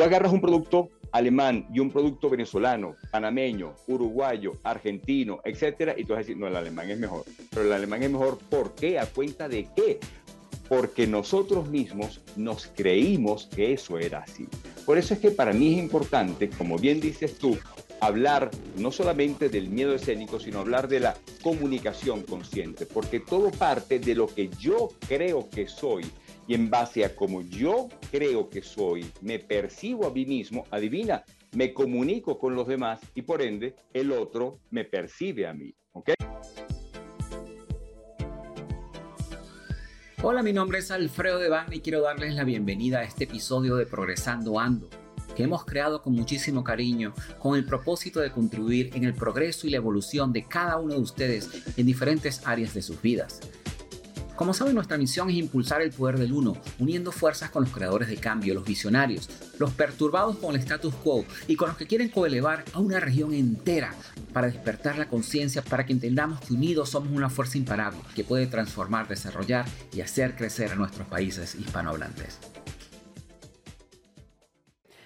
Tú agarras un producto alemán y un producto venezolano, panameño, uruguayo, argentino, etcétera, y tú vas a decir, no, el alemán es mejor. Pero el alemán es mejor, ¿por qué? ¿A cuenta de qué? Porque nosotros mismos nos creímos que eso era así. Por eso es que para mí es importante, como bien dices tú, hablar no solamente del miedo escénico, sino hablar de la comunicación consciente, porque todo parte de lo que yo creo que soy y en base a como yo creo que soy, me percibo a mí mismo, adivina, me comunico con los demás y por ende el otro me percibe a mí. ¿Ok? Hola, mi nombre es Alfredo Devane y quiero darles la bienvenida a este episodio de Progresando Ando, que hemos creado con muchísimo cariño con el propósito de contribuir en el progreso y la evolución de cada uno de ustedes en diferentes áreas de sus vidas. Como saben, nuestra misión es impulsar el poder del uno, uniendo fuerzas con los creadores de cambio, los visionarios, los perturbados con el status quo y con los que quieren coelevar a una región entera para despertar la conciencia, para que entendamos que unidos somos una fuerza imparable que puede transformar, desarrollar y hacer crecer a nuestros países hispanohablantes.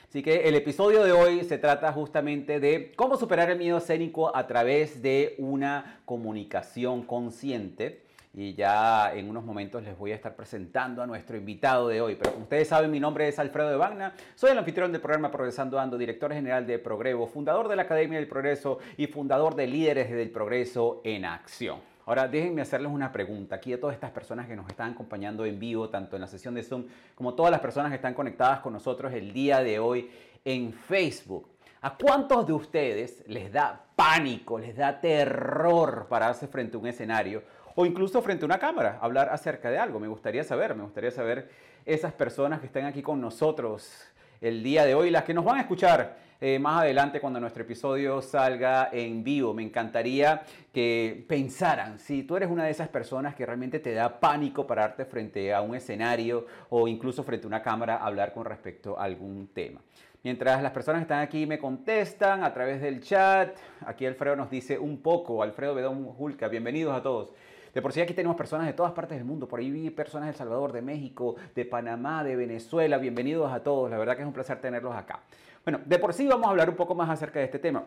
Así que el episodio de hoy se trata justamente de cómo superar el miedo escénico a través de una comunicación consciente y ya en unos momentos les voy a estar presentando a nuestro invitado de hoy. Pero como ustedes saben, mi nombre es Alfredo de Bagna, soy el anfitrión del programa Progresando Ando, director general de Progrevo, fundador de la Academia del Progreso y fundador de Líderes del Progreso en Acción. Ahora, déjenme hacerles una pregunta aquí a todas estas personas que nos están acompañando en vivo, tanto en la sesión de Zoom como todas las personas que están conectadas con nosotros el día de hoy en Facebook. ¿A cuántos de ustedes les da pánico, les da terror pararse frente a un escenario o incluso frente a una cámara, hablar acerca de algo. Me gustaría saber, me gustaría saber esas personas que están aquí con nosotros el día de hoy, las que nos van a escuchar eh, más adelante cuando nuestro episodio salga en vivo. Me encantaría que pensaran, si tú eres una de esas personas que realmente te da pánico pararte frente a un escenario o incluso frente a una cámara hablar con respecto a algún tema. Mientras las personas que están aquí me contestan a través del chat, aquí Alfredo nos dice un poco, Alfredo Bedón Julca, bienvenidos a todos. De por sí aquí tenemos personas de todas partes del mundo. Por ahí vi personas de El Salvador, de México, de Panamá, de Venezuela. Bienvenidos a todos. La verdad que es un placer tenerlos acá. Bueno, de por sí vamos a hablar un poco más acerca de este tema.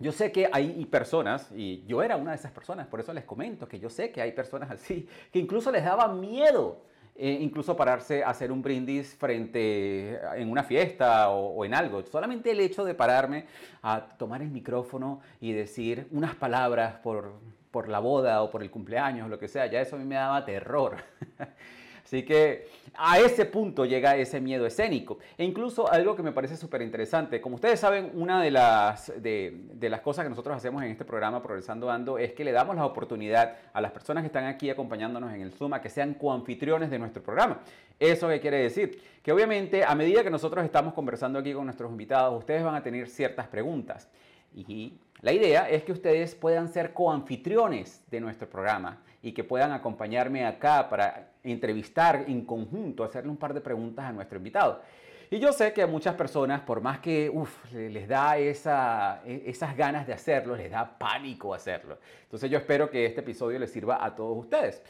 Yo sé que hay personas, y yo era una de esas personas, por eso les comento que yo sé que hay personas así, que incluso les daba miedo eh, incluso pararse a hacer un brindis frente en una fiesta o, en algo. Solamente el hecho de pararme a tomar el micrófono y decir unas palabras por por la boda o por el cumpleaños lo que sea, ya eso a mí me daba terror. Así que a ese punto llega ese miedo escénico. E incluso algo que me parece súper interesante, como ustedes saben, una de las, de, las cosas que nosotros hacemos en este programa Progresando Ando es que le damos la oportunidad a las personas que están aquí acompañándonos en el Zoom a que sean coanfitriones de nuestro programa. ¿Eso qué quiere decir? Que obviamente a medida que nosotros estamos conversando aquí con nuestros invitados, ustedes van a tener ciertas preguntas. Y la idea es que ustedes puedan ser coanfitriones de nuestro programa y que puedan acompañarme acá para entrevistar en conjunto, hacerle un par de preguntas a nuestro invitado. Y yo sé que a muchas personas, por más que les da e, esas ganas de hacerlo, les da pánico hacerlo. Entonces yo espero que este episodio les sirva a todos ustedes.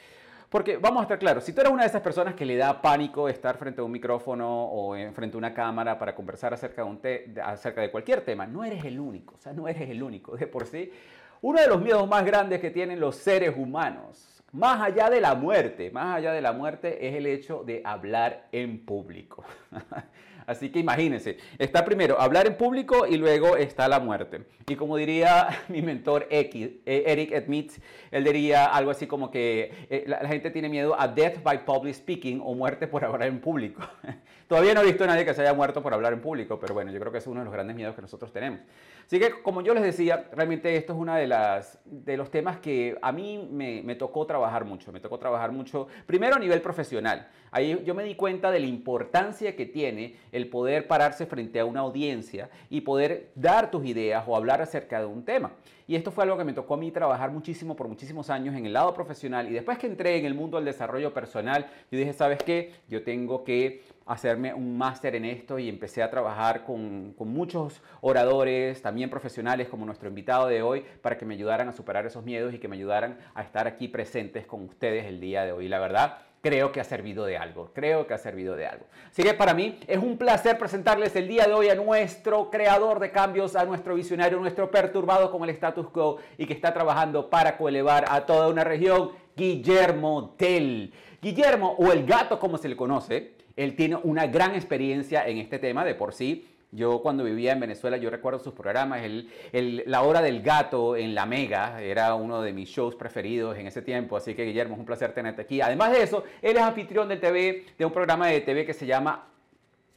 Porque vamos a estar claros, si tú eres una de esas personas que le da pánico estar frente a un micrófono o frente a una cámara para conversar acerca de, un acerca de cualquier tema, no eres el único, o sea, no eres el único. De por sí, uno de los miedos más grandes que tienen los seres humanos, más allá de la muerte, más allá de la muerte, es el hecho de hablar en público. Así que imagínense, está primero hablar en público y luego está la muerte. Y como diría mi mentor eh, Eric Edmitz, él diría algo así como que eh, la, gente tiene miedo a death by public speaking o muerte por hablar en público. Todavía no he visto a nadie que se haya muerto por hablar en público, pero bueno, yo creo que es uno de los grandes miedos que nosotros tenemos. Así que, como yo les decía, realmente esto es uno de, las, de los temas que a mí me, me tocó trabajar mucho. Me tocó trabajar mucho, primero a nivel profesional. Ahí yo me di cuenta de la importancia que tiene el poder pararse frente a una audiencia y poder dar tus ideas o hablar acerca de un tema. Y esto fue algo que me tocó a mí trabajar muchísimo por muchísimos años en el lado profesional. Y después que entré en el mundo del desarrollo personal, yo dije, ¿sabes qué? Yo tengo que hacerme un máster en esto y empecé a trabajar con, muchos oradores, también profesionales como nuestro invitado de hoy, para que me ayudaran a superar esos miedos y que me ayudaran a estar aquí presentes con ustedes el día de hoy. La verdad, creo que ha servido de algo, creo que ha servido de algo. Así que para mí es un placer presentarles el día de hoy a nuestro creador de cambios, a nuestro visionario, nuestro perturbado con el status quo y que está trabajando para coelevar a toda una región, Guillermo Tell. Guillermo, o el gato como se le conoce, él tiene una gran experiencia en este tema de por sí. Yo cuando vivía en Venezuela, yo recuerdo sus programas, el, La Hora del Gato en La Mega, era uno de mis shows preferidos en ese tiempo, así que Guillermo, es un placer tenerte aquí. Además de eso, él es anfitrión del TV, de un programa de TV que se llama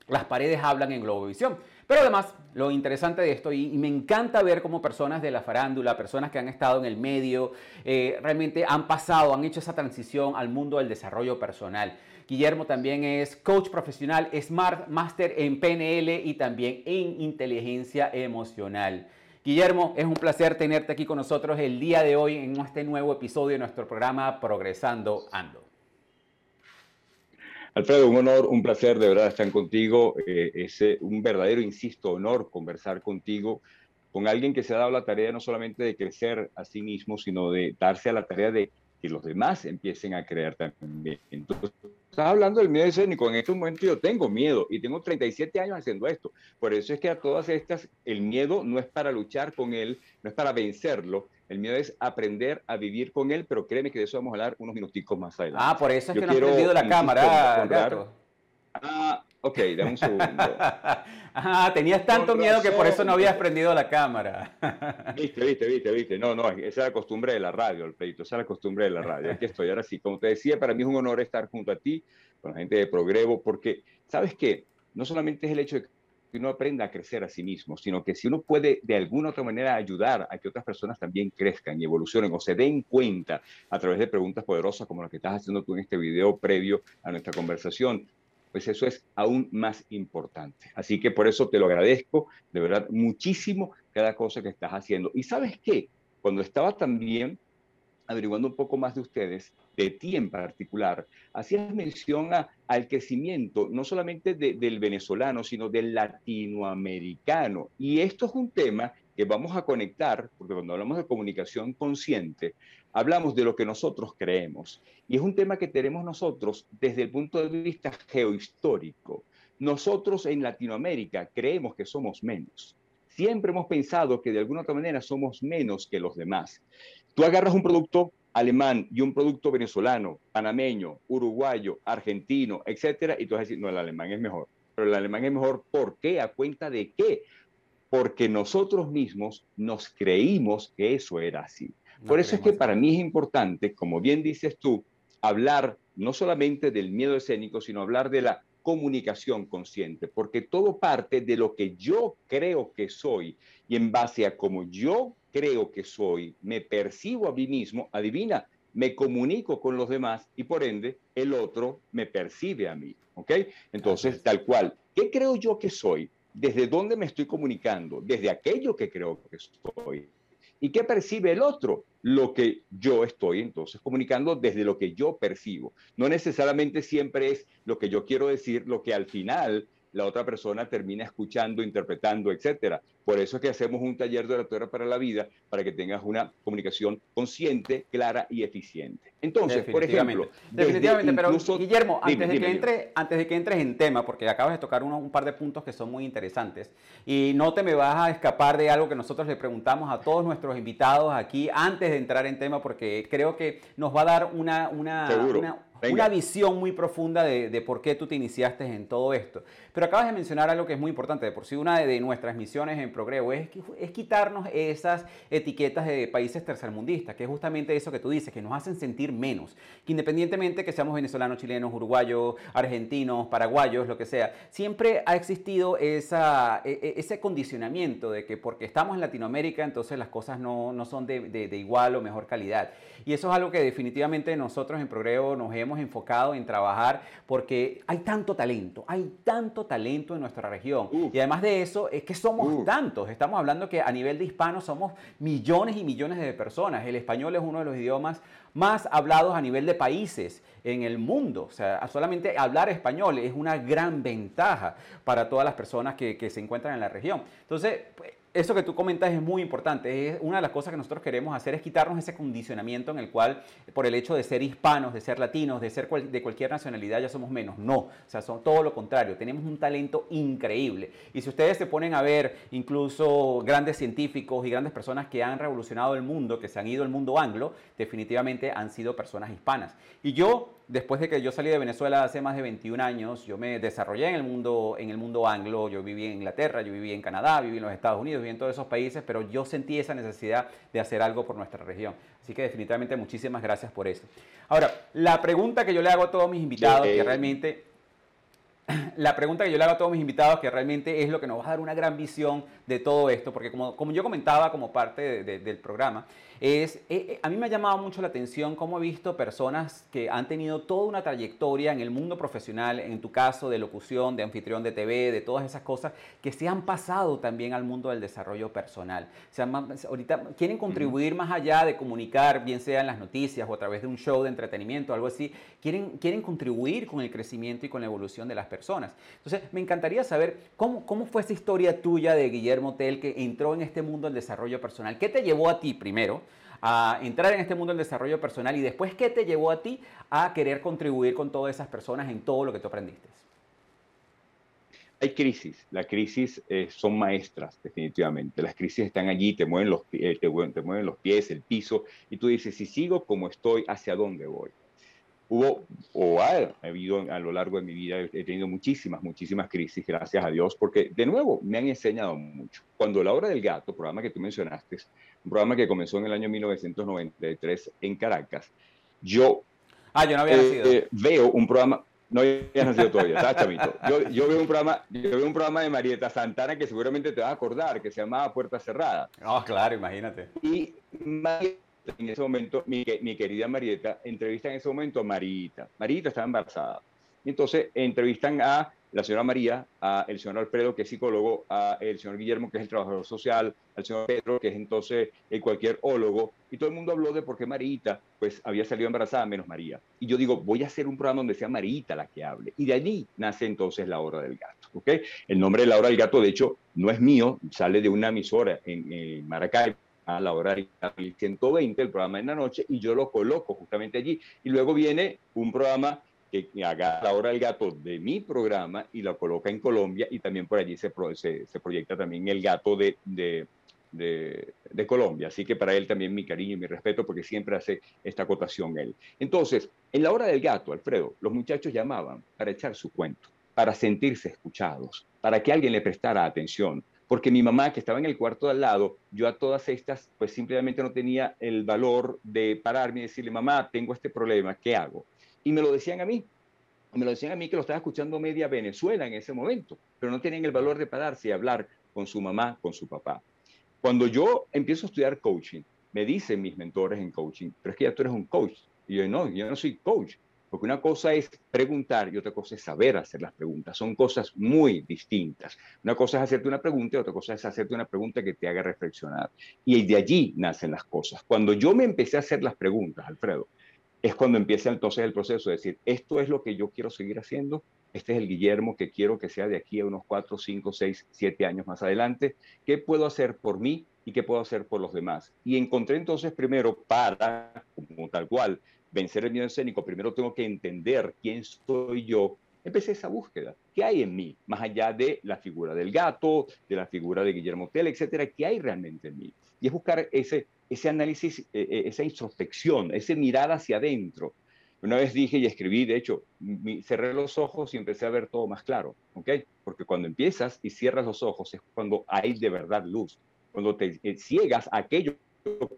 Las paredes hablan en Globovisión. Pero además, lo interesante de esto, y, me encanta ver cómo personas de la farándula, personas que han estado en el medio, eh, realmente han pasado, han hecho esa transición al mundo del desarrollo personal. Guillermo también es coach profesional, Smart Master en PNL y también en inteligencia emocional. Guillermo, es un placer tenerte aquí con nosotros el día de hoy en este nuevo episodio de nuestro programa Progresando Ando. Alfredo, un honor, un placer de verdad estar contigo. Eh, es un verdadero, insisto, honor conversar contigo con alguien que se ha dado la tarea no solamente de crecer a sí mismo, sino de darse a la tarea de que los demás empiecen a creer también. Entonces, estás hablando del miedo escénico. En este momento yo tengo miedo y tengo 37 años haciendo esto. Por eso es que a todas estas, el miedo no es para luchar con él, no es para vencerlo. El miedo es aprender a vivir con él, pero créeme que de eso vamos a hablar unos minuticos más adelante. Ah, por eso es que no has prendido la cámara, gato. Ah, ok, dame un segundo. ah, tenías tanto miedo que por eso no habías prendido la cámara. viste, viste, viste, viste. No, no, esa es la costumbre de la radio, el pleito, esa es la costumbre de la radio. Aquí estoy, ahora sí. Como te decía, para mí es un honor estar junto a ti, con la gente de Progrevo, porque, ¿sabes qué? No solamente es el hecho de que uno aprenda a crecer a sí mismo, sino que si uno puede de alguna otra manera ayudar a que otras personas también crezcan y evolucionen o se den cuenta a través de preguntas poderosas como las que estás haciendo tú en este video previo a nuestra conversación, pues eso es aún más importante. Así que por eso te lo agradezco, de verdad, muchísimo cada cosa que estás haciendo. Y sabes qué, cuando estaba también averiguando un poco más de ustedes, de ti en particular, hacías mención al crecimiento no solamente del venezolano, sino del latinoamericano. Y esto es un tema que vamos a conectar, porque cuando hablamos de comunicación consciente, hablamos de lo que nosotros creemos. Y es un tema que tenemos nosotros desde el punto de vista geohistórico. Nosotros en Latinoamérica creemos que somos menos. Siempre hemos pensado que de alguna otra manera somos menos que los demás. Tú agarras un producto alemán y un producto venezolano, panameño, uruguayo, argentino, etcétera, y tú vas a decir, no, el alemán es mejor. Pero el alemán es mejor, ¿por qué? ¿A cuenta de qué? Porque nosotros mismos nos creímos que eso era así. Por eso es que para mí es importante, como bien dices tú, hablar no solamente del miedo escénico, sino hablar de la comunicación consciente, porque todo parte de lo que yo creo que soy y en base a cómo yo creo que soy, me percibo a mí mismo, adivina, me comunico con los demás y por ende el otro me percibe a mí, ¿ok? Entonces, tal cual, ¿qué creo yo que soy? ¿Desde dónde me estoy comunicando? Desde aquello que creo que soy. ¿Y qué percibe el otro? Lo que yo estoy entonces comunicando desde lo que yo percibo. No necesariamente siempre es lo que yo quiero decir, lo que al final la otra persona termina escuchando, interpretando, etcétera. Por eso es que hacemos un taller de oratoria para la vida, para que tengas una comunicación consciente, clara y eficiente. Entonces, por ejemplo... Definitivamente, pero Guillermo, antes, de que entre, antes de que entres en tema, porque acabas de tocar un par de puntos que son muy interesantes, y no te me vas a escapar de algo que nosotros le preguntamos a todos nuestros invitados aquí antes de entrar en tema, porque creo que nos va a dar una, una, una una visión muy profunda de, por qué tú te iniciaste en todo esto. Pero acabas de mencionar algo que es muy importante. De por sí, una de, nuestras misiones en Progreso es, quitarnos esas etiquetas de países tercermundistas, que es justamente eso que tú dices, que nos hacen sentir menos. Que independientemente que seamos venezolanos, chilenos, uruguayos, argentinos, paraguayos, lo que sea, siempre ha existido e, e, ese condicionamiento de que porque estamos en Latinoamérica, entonces las cosas no, no son de igual o mejor calidad. Y eso es algo que definitivamente nosotros en Progreso nos hemos enfocado en trabajar porque hay tanto talento, hay tanto talento en nuestra región. Y además de eso, es que somos tantos. Estamos hablando que a nivel de hispanos somos millones y millones de personas. El español es uno de los idiomas más hablados a nivel de países en el mundo. O sea, solamente hablar español es una gran ventaja para todas las personas que, que se encuentran en la región. Entonces, pues, eso que tú comentas es muy importante. Es una de las cosas que nosotros queremos hacer es quitarnos ese condicionamiento en el cual, por el hecho de ser hispanos, de ser latinos, de ser de cualquier nacionalidad, ya somos menos. No, o sea, son todo lo contrario. Tenemos un talento increíble. Y si ustedes se ponen a ver incluso grandes científicos y grandes personas que han revolucionado el mundo, que se han ido al mundo anglo, definitivamente han sido personas hispanas. Y yo después de que yo salí de Venezuela hace más de 21 años, yo me desarrollé en el mundo, en el mundo anglo, yo viví en Inglaterra, yo viví en Canadá, viví en los Estados Unidos, viví en todos esos países, pero yo sentí esa necesidad de hacer algo por nuestra región. Así que definitivamente muchísimas gracias por eso. Ahora, la pregunta que yo le hago a todos mis invitados, que realmente la pregunta que yo le hago a todos mis invitados, que realmente es lo que nos va a dar una gran visión de todo esto, porque como, como yo comentaba como parte del programa, es, eh, eh, a mí me ha llamado mucho la atención cómo he visto personas que han tenido toda una trayectoria en el mundo profesional, en tu caso de locución, de anfitrión de TV, de todas esas cosas, que se han pasado también al mundo del desarrollo personal. O sea, ahorita quieren contribuir más allá de comunicar, bien sea en las noticias o a través de un show de entretenimiento, algo así, quieren, quieren contribuir con el crecimiento y con la evolución de las personas. Entonces, me encantaría saber cómo, cómo fue esa historia tuya de Guillermo Tell que entró en este mundo del desarrollo personal. ¿Qué te llevó a ti primero? a entrar en este mundo del desarrollo personal y después qué te llevó a ti a querer contribuir con todas esas personas en todo lo que tú aprendiste? Hay crisis, las crisis eh, son maestras definitivamente, las crisis están allí, te mueven, los, eh, te, te mueven los pies, el piso, y tú dices, si sigo como estoy, ¿hacia dónde voy? Hubo o ha habido a lo largo de mi vida, he tenido muchísimas, muchísimas crisis, gracias a Dios, porque de nuevo me han enseñado mucho. Cuando La Hora del Gato, programa que tú mencionaste, un programa que comenzó en el año 1993 en Caracas, yo, ah, yo no había nacido. Eh, veo un programa, no había nacido todavía, chavito. Yo, yo, veo un programa, yo veo un programa de Marieta Santana que seguramente te vas a acordar, que se llamaba Puerta Cerrada. Ah, claro, imagínate. Y Marieta en ese momento, mi, mi, querida Marieta, entrevista en ese momento a Marita. Marita estaba embarazada. Y entonces entrevistan a la señora María, a el señor Alfredo, que es psicólogo, a el señor Guillermo, que es el trabajador social, al señor Pedro, que es entonces el cualquier ólogo, y todo el mundo habló de por qué Marita, pues había salido embarazada, menos María. Y yo digo, voy a hacer un programa donde sea Marita la que hable. Y de allí nace entonces La Hora del Gato, ¿ok? El nombre de La Hora del Gato, de hecho, no es mío, sale de una emisora en, en Maracay, a la hora del 120, el programa en la noche, y yo lo coloco justamente allí. Y luego viene un programa que haga la hora del gato de mi programa y lo coloca en Colombia y también por allí se, se, se proyecta también el gato de, de, de, de, Colombia. Así que para él también mi cariño y mi respeto porque siempre hace esta acotación él. Entonces, en la hora del gato, Alfredo, los muchachos llamaban para echar su cuento, para sentirse escuchados, para que alguien le prestara atención, porque mi mamá, que estaba en el cuarto de al lado, yo a todas estas, pues simplemente no tenía el valor de pararme y decirle, mamá, tengo este problema, ¿qué hago? Y me lo decían a mí, me lo decían a mí que lo estaba escuchando media Venezuela en ese momento, pero no tenían el valor de pararse y hablar con su mamá, con su papá. Cuando yo empiezo a estudiar coaching, me dicen mis mentores en coaching, pero es que ya tú eres un coach. Y yo, no, yo no soy coach, porque una cosa es preguntar y otra cosa es saber hacer las preguntas. Son cosas muy distintas. Una cosa es hacerte una pregunta y otra cosa es hacerte una pregunta que te haga reflexionar. Y de allí nacen las cosas. Cuando yo me empecé a hacer las preguntas, Alfredo, es cuando empieza entonces el proceso de decir, esto es lo que yo quiero seguir haciendo, este es el Guillermo que quiero que sea de aquí a unos 4, 5, 6, 7 años más adelante, ¿qué puedo hacer por mí y qué puedo hacer por los demás? Y encontré entonces primero para, como tal cual, vencer el miedo escénico, primero tengo que entender quién soy yo. Empecé esa búsqueda. ¿Qué hay en mí? Más allá de la figura del gato, de la figura de Guillermo Tell, etcétera, ¿qué hay realmente en mí? Y es buscar ese, ese análisis, eh, eh, esa introspección, ese mirar hacia adentro. Una vez dije y escribí, de hecho, cerré los ojos y empecé a ver todo más claro, ¿ok? Porque cuando empiezas y cierras los ojos es cuando hay de verdad luz, cuando te eh, ciegas a aquello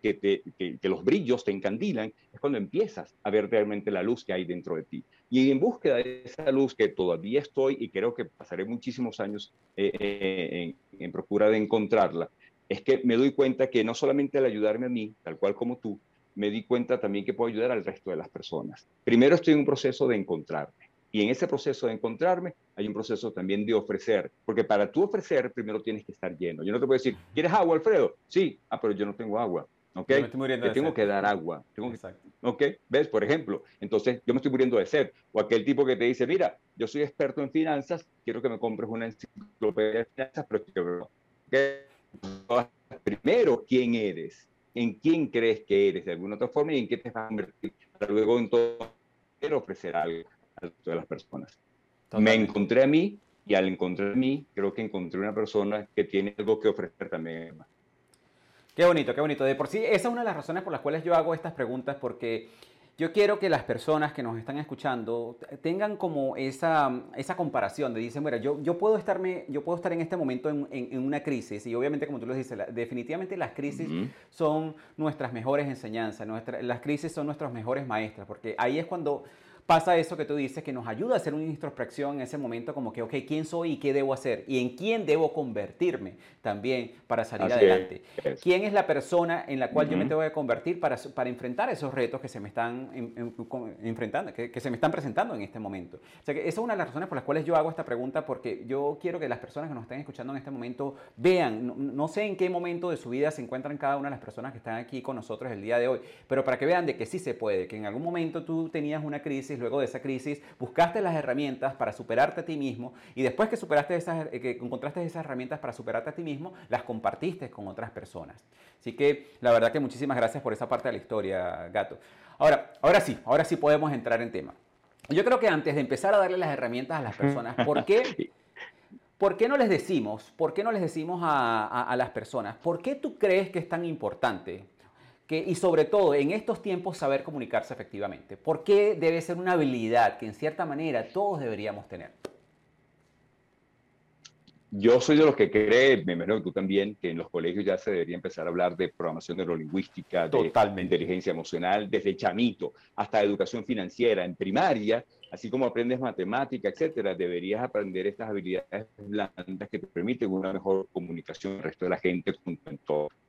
que, te, que, los brillos te encandilan, es cuando empiezas a ver realmente la luz que hay dentro de ti. Y en búsqueda de esa luz que todavía estoy y creo que pasaré muchísimos años eh, eh, en, en procura de encontrarla, es que me doy cuenta que no solamente al ayudarme a mí, tal cual como tú, me di cuenta también que puedo ayudar al resto de las personas. Primero estoy en un proceso de encontrarme. Y en ese proceso de encontrarme, hay un proceso también de ofrecer, porque para tú ofrecer, primero tienes que estar lleno. Yo no te puedo decir, ¿quieres agua, Alfredo? Sí, ah, pero yo no tengo agua. ¿ok? Yo tengo que dar agua. Tengo ¿Ok? ¿Ves? Por ejemplo, entonces yo me estoy muriendo de sed. O aquel tipo que te dice, mira, yo soy experto en finanzas, quiero que me compres una enciclopedia de finanzas, pero primero, ¿quién eres? ¿En quién crees que eres de alguna otra forma y en qué te vas a convertir? Para luego en todo ofrecer algo a todas las personas. Me encontré a mí y al encontrar a mí, creo que encontré una persona que tiene algo que ofrecer también. Qué bonito, qué bonito. De por sí, esa es una de las razones por las cuales yo hago estas preguntas, porque yo quiero que las personas que nos están escuchando tengan como esa, esa comparación de dicen, mira, yo, yo, puedo estarme, yo puedo estar en este momento en, en, una crisis y obviamente como tú lo dices, definitivamente las crisis son nuestras mejores enseñanzas, las crisis son nuestros mejores maestros, porque ahí es cuando pasa eso que tú dices, que nos ayuda a hacer una introspección en ese momento, como que, ok, ¿quién soy y qué debo hacer? ¿Y en quién debo convertirme también para salir adelante? ¿Quién es la persona en la cual yo me tengo que convertir para, para enfrentar esos retos que se me están enfrentando, que, se me están presentando en este momento? O sea, que esa es una de las razones por las cuales yo hago esta pregunta, porque yo quiero que las personas que nos están escuchando en este momento vean, no, no sé en qué momento de su vida se encuentran cada una de las personas que están aquí con nosotros el día de hoy, pero para que vean de que sí se puede, que en algún momento tú tenías una crisis, luego de esa crisis, buscaste las herramientas para superarte a ti mismo y después que superaste esas, eh, que encontraste esas herramientas para superarte a ti mismo, las compartiste con otras personas. Así que la verdad que muchísimas gracias por esa parte de la historia, Gato. Ahora, ahora sí, ahora sí podemos entrar en tema. Yo creo que antes de empezar a darle las herramientas a las personas, ¿por qué, ¿por qué no les decimos, por qué no les decimos a, a las personas, por qué tú crees que es tan importante y sobre todo en estos tiempos saber comunicarse efectivamente. ¿Por qué debe ser una habilidad que en cierta manera todos deberíamos tener? Yo soy de los que cree, me imagino que tú también, que en los colegios ya se debería empezar a hablar de programación neurolingüística, de inteligencia emocional, desde chamito hasta educación financiera. En primaria, así como aprendes matemática, etcétera, deberías aprender estas habilidades blandas que te permiten una mejor comunicación con el resto de la gente, con tu entorno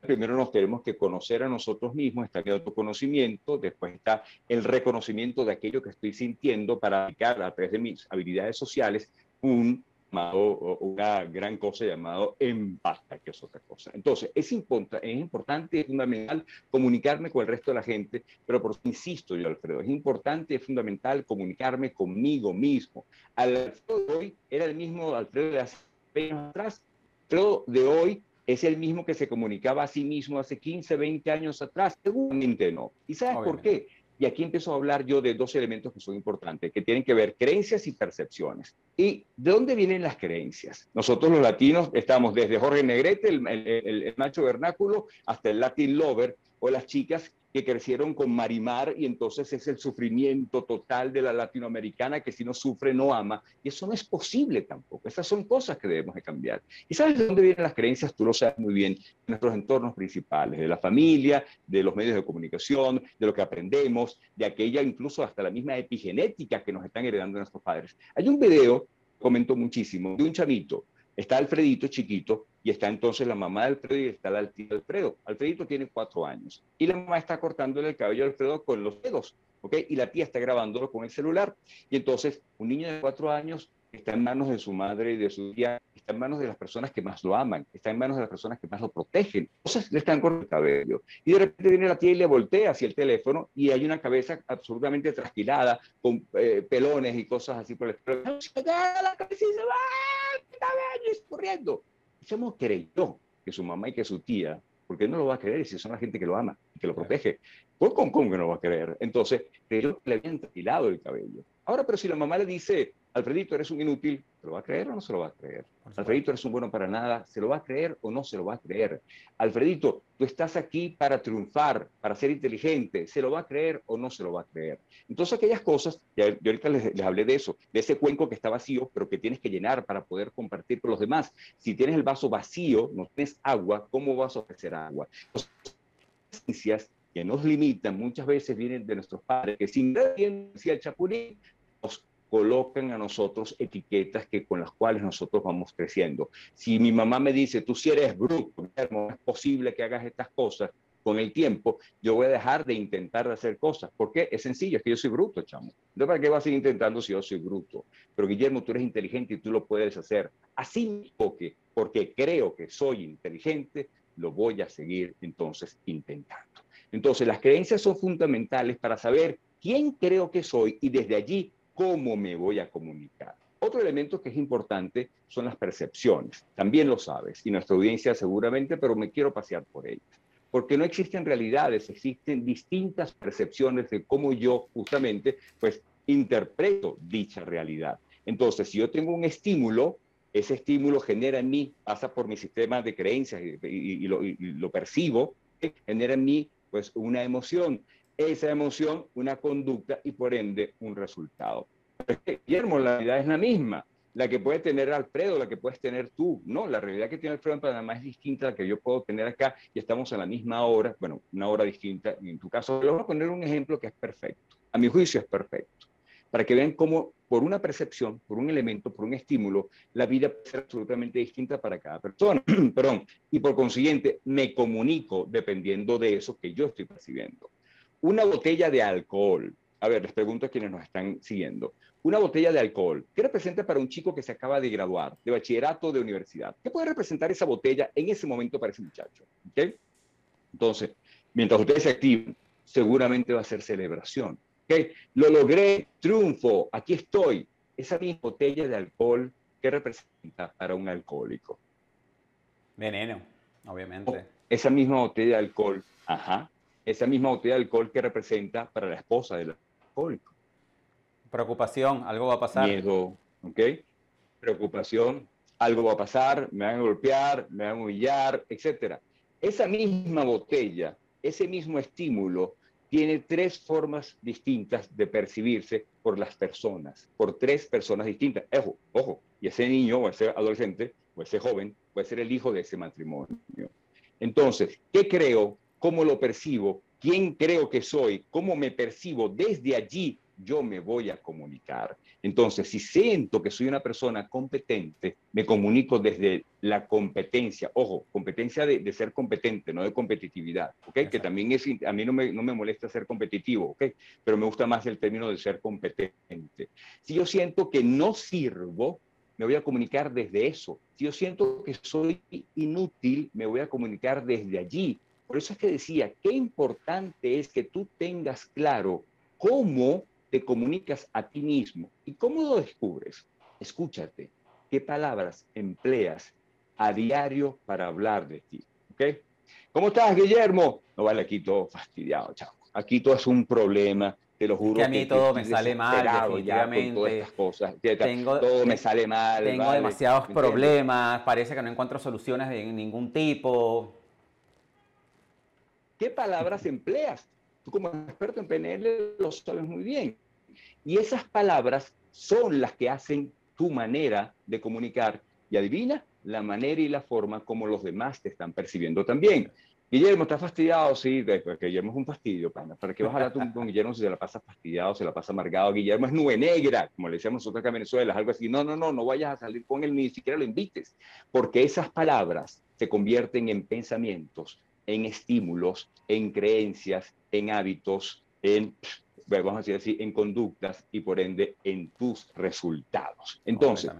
primero nos tenemos que conocer a nosotros mismos, está el autoconocimiento, después está el reconocimiento de aquello que estoy sintiendo para aplicar a través de mis habilidades sociales un una gran cosa llamado empatía, que es otra cosa. Entonces, es, es importante, es fundamental comunicarme con el resto de la gente, pero por insisto yo, Alfredo, es importante, es fundamental comunicarme conmigo mismo. Alfredo de hoy era el mismo Alfredo de hace años atrás. Alfredo de hoy es el mismo que se comunicaba a sí mismo hace 15, 20 años atrás. Seguramente no. ¿Y sabes por qué? Y aquí empiezo a hablar yo de dos elementos que son importantes, que tienen que ver creencias y percepciones. ¿Y de dónde vienen las creencias? Nosotros los latinos estamos desde Jorge Negrete, el, el macho vernáculo, hasta el Latin Lover, o las chicas que crecieron con Marimar y entonces es el sufrimiento total de la latinoamericana que si no sufre no ama. Y eso no es posible tampoco. Esas son cosas que debemos de cambiar. ¿Y sabes de dónde vienen las creencias? Tú lo sabes muy bien, de nuestros entornos principales, de la familia, de los medios de comunicación, de lo que aprendemos, de aquella incluso hasta la misma epigenética que nos están heredando nuestros padres. Hay un video, comento muchísimo, de un chamito Está Alfredito chiquito y está entonces la mamá de Alfredo y está la tía de Alfredo. Alfredito tiene cuatro años y la mamá está cortándole el cabello a Alfredo con los dedos, ¿ok? Y la tía está grabándolo con el celular. Y entonces un niño de cuatro años está en manos de su madre y de su tía, está en manos de las personas que más lo aman, está en manos de las personas que más lo protegen. Entonces le están con el cabello. Y de repente viene la tía y le voltea hacia el teléfono y hay una cabeza absolutamente trasquilada, con eh, pelones y cosas así por el estilo. La cabeza se cabello escurriendo. ¿Cómo creyó que su mamá y que su tía, porque no lo va a creer si son la gente que lo ama y que lo protege? ¿Por pues, ¿Cómo, que no va a creer? Entonces, creyó que le habían trasquilado el cabello. Ahora, pero si la mamá le dice, Alfredito, eres un inútil, ¿se lo va a creer o no se lo va a creer? Alfredito, eres un bueno para nada, ¿se lo va a creer o no se lo va a creer? Alfredito, tú estás aquí para triunfar, para ser inteligente, ¿se lo va a creer o no se lo va a creer? Entonces, aquellas cosas, yo ahorita les, les hablé de eso, de ese cuenco que está vacío, pero que tienes que llenar para poder compartir con los demás. Si tienes el vaso vacío, no tienes agua, ¿cómo vas a ofrecer agua? Entonces, que nos limitan muchas veces vienen de nuestros padres, que sin decía el chapulín, colocan a nosotros etiquetas que, con las cuales nosotros vamos creciendo. Si mi mamá me dice, tú si eres bruto, no es posible que hagas estas cosas, con el tiempo yo voy a dejar de intentar hacer cosas. ¿Por qué? Es sencillo, es que yo soy bruto, chamo. ¿No para qué vas a seguir intentando si yo soy bruto? Pero Guillermo, tú eres inteligente y tú lo puedes hacer. Así porque, porque creo que soy inteligente, lo voy a seguir entonces intentando. Entonces, las creencias son fundamentales para saber quién creo que soy y desde allí cómo me voy a comunicar. Otro elemento que es importante son las percepciones. También lo sabes, y nuestra audiencia seguramente, pero me quiero pasear por ellas. Porque no existen realidades, existen distintas percepciones de cómo yo justamente, pues, interpreto dicha realidad. Entonces, si yo tengo un estímulo, ese estímulo genera en mí, pasa por mi sistema de creencias y, lo, percibo, genera en mí pues una emoción. Esa emoción, una conducta y por ende un resultado. Guillermo, la realidad es la misma. La que puede tener Alfredo, la que puedes tener tú. No, la realidad que tiene Alfredo en Panamá es distinta a la que yo puedo tener acá y estamos en la misma hora, bueno, una hora distinta en tu caso. Le voy a poner un ejemplo que es perfecto. A mi juicio es perfecto para que vean cómo por una percepción, por un elemento, por un estímulo, la vida puede ser absolutamente distinta para cada persona. Perdón. Y por consiguiente, me comunico dependiendo de eso que yo estoy percibiendo. Una botella de alcohol. A ver, les pregunto a quienes nos están siguiendo. Una botella de alcohol, ¿qué representa para un chico que se acaba de graduar de bachillerato de universidad? ¿Qué puede representar esa botella en ese momento para ese muchacho? ¿Okay? Entonces, mientras ustedes se activen, seguramente va a ser celebración Okay. Lo logré, triunfo, aquí estoy. Esa misma botella de alcohol, ¿qué representa para un alcohólico? Veneno, obviamente. Esa misma botella de alcohol, ajá. Esa misma botella de alcohol que representa para la esposa del alcohólico. Preocupación, algo va a pasar. Miedo, ¿ok? Preocupación, algo va a pasar, me van a golpear, me van a humillar, etc. Esa misma botella, ese mismo estímulo tiene tres formas distintas de percibirse por las personas, por tres personas distintas. Ojo, ojo, y ese niño o ese adolescente o ese joven puede ser el hijo de ese matrimonio. Entonces, ¿qué creo? ¿Cómo lo percibo? ¿Quién creo que soy? ¿Cómo me percibo? Desde allí yo me voy a comunicar. Entonces, si siento que soy una persona competente, me comunico desde la competencia. Ojo, competencia de, ser competente, no de competitividad, ¿ok? Que también es, a mí no me, no me molesta ser competitivo, ¿ok? Pero me gusta más el término de ser competente. Si yo siento que no sirvo, me voy a comunicar desde eso. Si yo siento que soy inútil, me voy a comunicar desde allí. Por eso es que decía, qué importante es que tú tengas claro cómo te comunicas a ti mismo. ¿Y cómo lo descubres? Escúchate, ¿qué palabras empleas a diario para hablar de ti? ¿Ok? ¿Cómo estás, Guillermo? No vale, aquí todo fastidiado, chao. Aquí todo es un problema, te lo juro. Que a mí todo me sale mal, definitivamente. todas estas cosas. todo me sale mal. Tengo demasiados problemas, parece que no encuentro soluciones de ningún tipo. ¿Qué palabras empleas? Tú como experto en PNL lo sabes muy bien. Y esas palabras son las que hacen tu manera de comunicar. Y adivina la manera y la forma como los demás te están percibiendo también. Guillermo, ¿estás fastidiado? Sí, porque Guillermo es un fastidio, ¿Para qué vas a hablar con Guillermo si se la pasa fastidiado, se la pasa amargado? Guillermo es nube negra, como le decíamos nosotros acá en Venezuela, algo así. No, no, no, no vayas a salir con él, ni siquiera lo invites, porque esas palabras se convierten en pensamientos, en estímulos, en creencias, en hábitos, en vamos a decir así, en conductas y por ende en tus resultados. Entonces,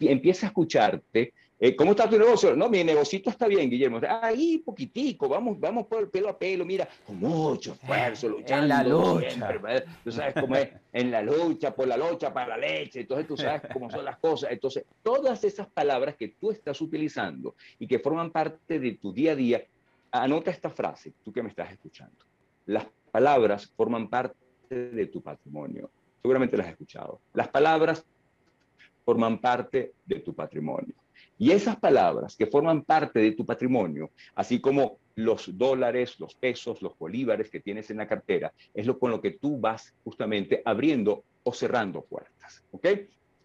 empieza a escucharte. Eh, ¿Cómo está tu negocio? No, mi negocito está bien, Guillermo. Ahí, poquitico, vamos, vamos por el pelo a pelo, mira, con mucho esfuerzo, luchando. En la lucha. tú sabes cómo es, en la lucha, por la lucha, para la leche, entonces tú sabes cómo son las cosas. Entonces, todas esas palabras que tú estás utilizando y que forman parte de tu día a día, anota esta frase, tú que me estás escuchando. Las palabras forman parte de tu patrimonio. Seguramente las has escuchado. Las palabras forman parte de tu patrimonio. Y esas palabras que forman parte de tu patrimonio, así como los dólares, los pesos, los bolívares que tienes en la cartera, es lo con lo que tú vas justamente abriendo o cerrando puertas. ¿Ok?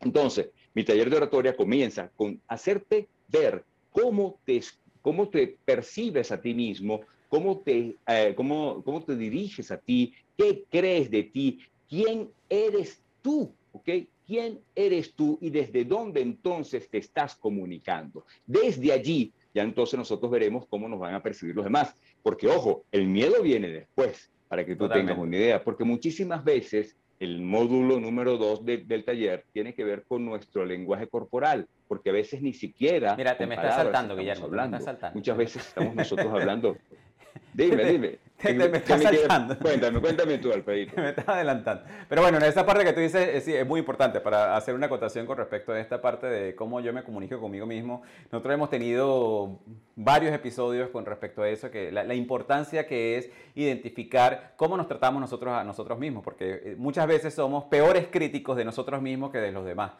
Entonces, mi taller de oratoria comienza con hacerte ver cómo te, cómo te percibes a ti mismo, cómo te, eh, cómo, cómo te diriges a ti, qué crees de ti, quién eres tú, ¿ok? ¿Quién eres tú y desde dónde entonces te estás comunicando? Desde allí, ya entonces nosotros veremos cómo nos van a percibir los demás. Porque, ojo, el miedo viene después, para que tú tengas una idea, porque muchísimas veces el módulo número dos del taller tiene que ver con nuestro lenguaje corporal, porque a veces ni siquiera... Mira, te me estás saltando, Guillermo, hablando. saltando. Muchas veces estamos nosotros hablando... Dime, dime. Te, me estás saltando. Cuéntame, cuéntame tú, Alfredito. me estás adelantando. Pero bueno, en esa parte que tú dices es, es, muy importante para hacer una acotación con respecto a esta parte de cómo yo me comunico conmigo mismo. Nosotros hemos tenido varios episodios con respecto a eso, que la, la importancia que es identificar cómo nos tratamos nosotros a nosotros mismos, porque eh, muchas veces somos peores críticos de nosotros mismos que de los demás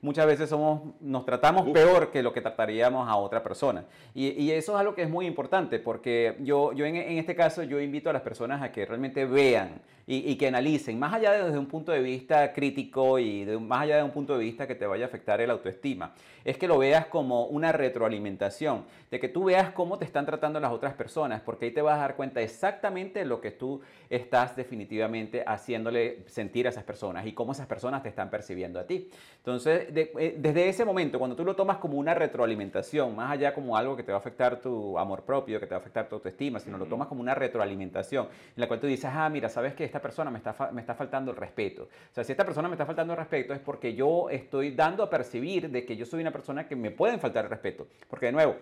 muchas veces somos, nos tratamos peor que lo que trataríamos a otra persona. Y, y, eso es algo que es muy importante porque yo, yo en, en, este caso yo invito a las personas a que realmente vean y, que analicen, más allá de desde un punto de vista crítico y de, más allá de un punto de vista que te vaya a afectar el autoestima, es que lo veas como una retroalimentación, de que tú veas cómo te están tratando las otras personas, porque ahí te vas a dar cuenta exactamente de lo que tú estás definitivamente haciéndole sentir a esas personas y cómo esas personas te están percibiendo a ti. Entonces, eh, desde ese momento, cuando tú lo tomas como una retroalimentación, más allá como algo que te va a afectar tu amor propio, que te va a afectar tu autoestima, sino lo tomas como una retroalimentación, en la cual tú dices, ah, mira, ¿sabes que esta persona me está, me está faltando el respeto? O sea, si esta persona me está faltando el respeto es porque yo estoy dando a percibir de que yo soy una persona que me pueden faltar el respeto. Porque de nuevo,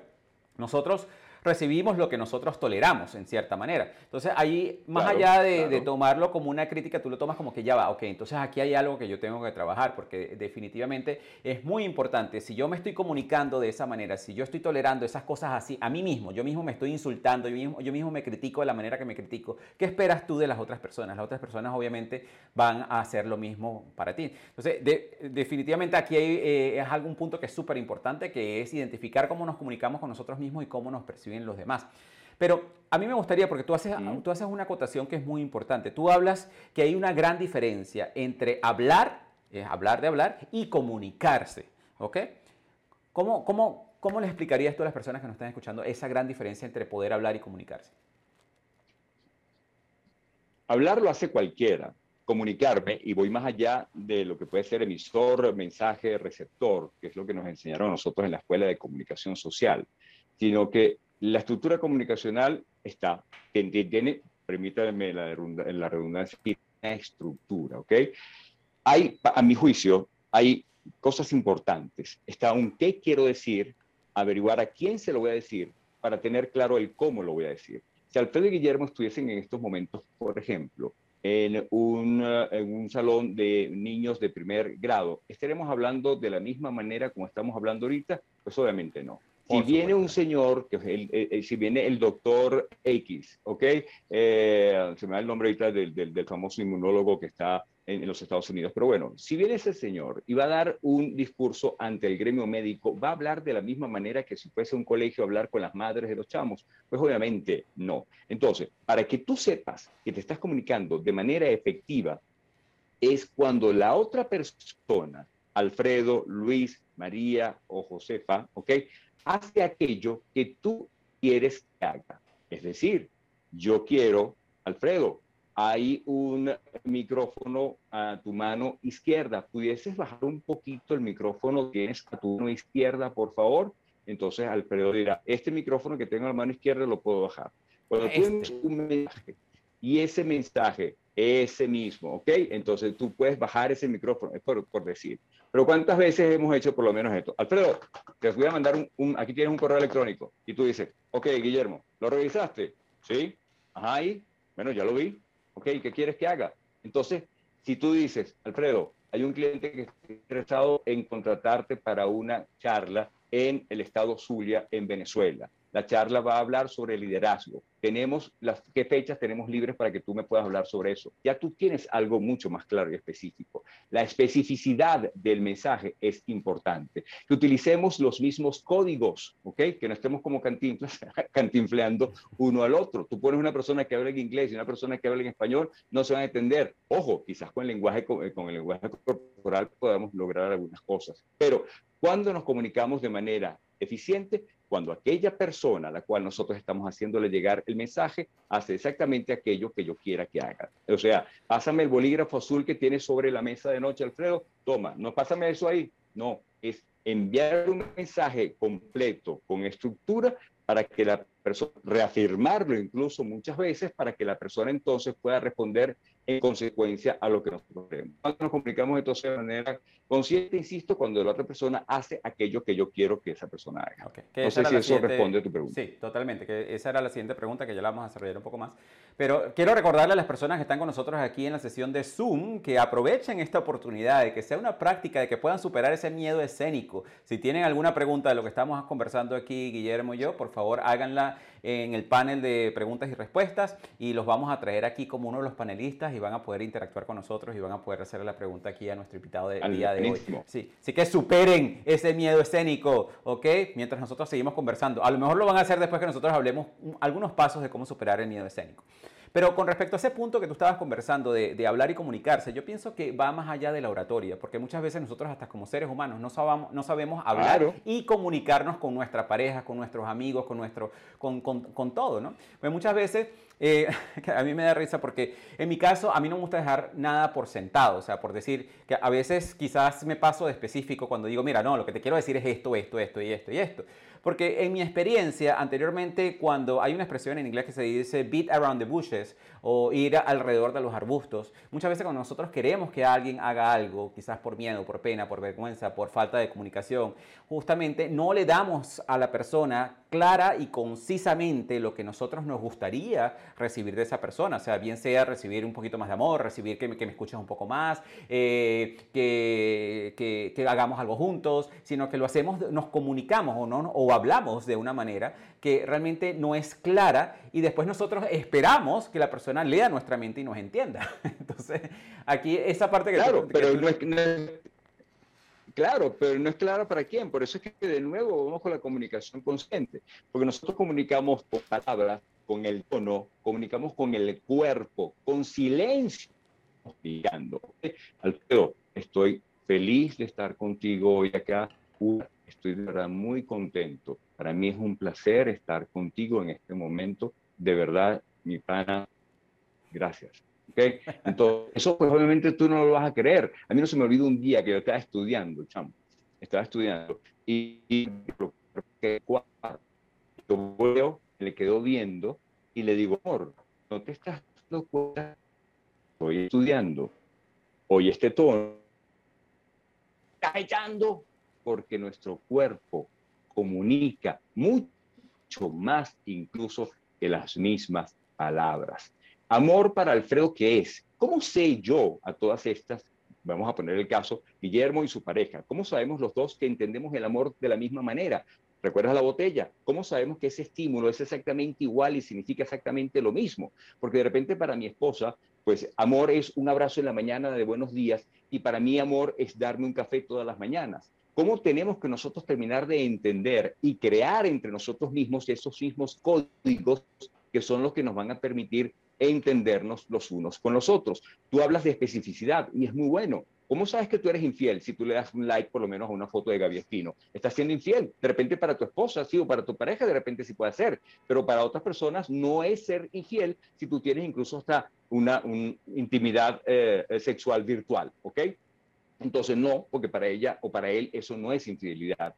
nosotros recibimos lo que nosotros toleramos, en cierta manera. Entonces, ahí, más allá de, tomarlo como una crítica, tú lo tomas como que ya va, ok, entonces aquí hay algo que yo tengo que trabajar, porque definitivamente es muy importante. Si yo me estoy comunicando de esa manera, si yo estoy tolerando esas cosas así a mí mismo, yo mismo me estoy insultando, yo mismo, yo mismo me critico de la manera que me critico, ¿qué esperas tú de las otras personas? Las otras personas obviamente van a hacer lo mismo para ti. Entonces, definitivamente aquí hay, eh, es algún punto que es súper importante, que es identificar cómo nos comunicamos con nosotros mismos y cómo nos percibimos los demás. Pero a mí me gustaría, porque tú haces, tú haces una acotación que es muy importante. Tú hablas que hay una gran diferencia entre hablar, hablar de hablar, y comunicarse. ¿Ok? ¿Cómo, cómo, ¿Cómo le explicarías tú a las personas que nos están escuchando esa gran diferencia entre poder hablar y comunicarse? Hablar lo hace cualquiera. Comunicarme, y voy más allá de lo que puede ser emisor, mensaje, receptor, que es lo que nos enseñaron nosotros en la Escuela de Comunicación Social, sino que la estructura comunicacional está, tiene, permítanme la, la redundancia, una estructura, ¿ok? Hay, a mi juicio, hay cosas importantes. Está un qué quiero decir, averiguar a quién se lo voy a decir, para tener claro el cómo lo voy a decir. Si Alfredo y Guillermo estuviesen en estos momentos, por ejemplo, en un, en un, salón de niños de primer grado, ¿estaremos hablando de la misma manera como estamos hablando ahorita? Pues obviamente no. Si viene un señor, que el, si viene el doctor X, ¿ok? Eh, se me da el nombre ahorita del, del, del famoso inmunólogo que está en, los Estados Unidos. Pero bueno, si viene ese señor y va a dar un discurso ante el gremio médico, ¿va a hablar de la misma manera que si fuese un colegio a hablar con las madres de los chamos? Pues obviamente no. Entonces, para que tú sepas que te estás comunicando de manera efectiva, es cuando la otra persona, Alfredo, Luis, María o Josefa, ¿ok? Hace aquello que tú quieres que haga. Es decir, yo quiero, Alfredo, hay un micrófono a tu mano izquierda. ¿Pudieses bajar un poquito el micrófono que tienes a tu mano izquierda, por favor? Entonces Alfredo dirá, este micrófono que tengo en la mano izquierda lo puedo bajar. Cuando tú tienes un mensaje y ese mensaje, ese mismo, ¿ok? Entonces tú puedes bajar ese micrófono, es por, por decir. Pero ¿cuántas veces hemos hecho por lo menos esto? Alfredo, te voy a mandar un, aquí tienes un correo electrónico y tú dices, ok, Guillermo, ¿lo revisaste? Sí, ajá, ahí, bueno, ya lo vi, ok, ¿qué quieres que haga? Entonces, si tú dices, Alfredo, hay un cliente que está interesado en contratarte para una charla en el estado Zulia, en Venezuela. La charla va a hablar sobre liderazgo. Tenemos las qué fechas tenemos libres para que tú me puedas hablar sobre eso. Ya tú tienes algo mucho más claro y específico. La especificidad del mensaje es importante. Que utilicemos los mismos códigos, ¿ok? Que no estemos como cantinfleando uno al otro. Tú pones una persona que habla en inglés y una persona que habla en español, no se van a entender. Ojo, quizás con el lenguaje, con el lenguaje corporal podamos lograr algunas cosas. Pero cuando nos comunicamos de manera eficiente, cuando aquella persona a la cual nosotros estamos haciéndole llegar el mensaje hace exactamente aquello que yo quiera que haga. O sea, pásame el bolígrafo azul que tienes sobre la mesa de noche, Alfredo, toma, no pásame eso ahí, no, es enviar un mensaje completo, con estructura, para que la persona, reafirmarlo incluso muchas veces, para que la persona entonces pueda responder en consecuencia a lo que nosotros queremos. Cuando nos comunicamos entonces de manera consciente, insisto, cuando la otra persona hace aquello que yo quiero que esa persona haga. No sé si eso responde a tu pregunta. Sí, totalmente. Que esa era la siguiente pregunta que ya la vamos a desarrollar un poco más. Pero quiero recordarle a las personas que están con nosotros aquí en la sesión de Zoom que aprovechen esta oportunidad de que sea una práctica, de que puedan superar ese miedo escénico. Si tienen alguna pregunta de lo que estamos conversando aquí, Guillermo y yo, por favor háganla en el panel de preguntas y respuestas y los vamos a traer aquí como uno de los panelistas y van a poder interactuar con nosotros y van a poder hacer la pregunta aquí a nuestro invitado del día de hoy. Sí, así que superen ese miedo escénico, ¿ok? Mientras nosotros seguimos conversando. A lo mejor lo van a hacer después que nosotros hablemos algunos pasos de cómo superar el miedo escénico. Pero con respecto a ese punto que tú estabas conversando de, hablar y comunicarse, yo pienso que va más allá de la oratoria, porque muchas veces nosotros hasta como seres humanos no sabemos, no sabemos hablar y comunicarnos con nuestra pareja, con nuestros amigos, con, nuestro, con, con, todo, ¿no? Pues muchas veces eh, a mí me da risa porque en mi caso a mí no me gusta dejar nada por sentado, o sea, por decir que a veces quizás me paso de específico cuando digo, mira, no, lo que te quiero decir es esto, esto, esto y esto y esto. Porque en mi experiencia, anteriormente, cuando hay una expresión en inglés que se dice beat around the bushes o ir alrededor de los arbustos, muchas veces cuando nosotros queremos que alguien haga algo, quizás por miedo, por pena, por vergüenza, por falta de comunicación, justamente no le damos a la persona clara y concisamente lo que nosotros nos gustaría recibir de esa persona. O sea, bien sea recibir un poquito más de amor, recibir que me, que me escuches un poco más, eh, que, que, que, hagamos algo juntos, sino que lo hacemos, nos comunicamos o, no, o hablamos de una manera que realmente no es clara y después nosotros esperamos que la persona lea nuestra mente y nos entienda. Entonces, aquí esa parte que... Claro, pero no es, Claro, pero no es clara para quién. Por eso es que de nuevo vamos con la comunicación consciente, porque nosotros comunicamos con palabras, con el tono, comunicamos con el cuerpo, con silencio. Alfredo, estoy feliz de estar contigo hoy acá. Estoy de verdad muy contento. Para mí es un placer estar contigo en este momento. De verdad, mi pana, gracias. ¿Okay? Entonces, eso pues obviamente tú no lo vas a creer. A mí no se me olvidó un día que yo estaba estudiando, chamo. Estaba estudiando y, y yo veo, le quedo viendo y le digo, amor, ¿no te estás dando cuenta? Estoy estudiando. Hoy este tono echando porque nuestro cuerpo comunica mucho más incluso que las mismas palabras. Amor para Alfredo, ¿qué es? ¿Cómo sé yo a todas estas? Vamos a poner el caso, Guillermo y su pareja. ¿Cómo sabemos los dos que entendemos el amor de la misma manera? ¿Recuerdas la botella? ¿Cómo sabemos que ese estímulo es exactamente igual y significa exactamente lo mismo? Porque de repente para mi esposa, pues amor es un abrazo en la mañana de buenos días y para mí amor es darme un café todas las mañanas. ¿Cómo tenemos que nosotros terminar de entender y crear entre nosotros mismos esos mismos códigos que son los que nos van a permitir entendernos los unos con los otros. Tú hablas de especificidad y es muy bueno. ¿Cómo sabes que tú eres infiel si tú le das un like por lo menos a una foto de Gaby Espino? Estás siendo infiel. De repente para tu esposa, sí, o para tu pareja, de repente sí puede ser. Pero para otras personas no es ser infiel si tú tienes incluso hasta una, intimidad eh, sexual virtual, ¿ok? Entonces no, porque para ella o para él eso no es infidelidad.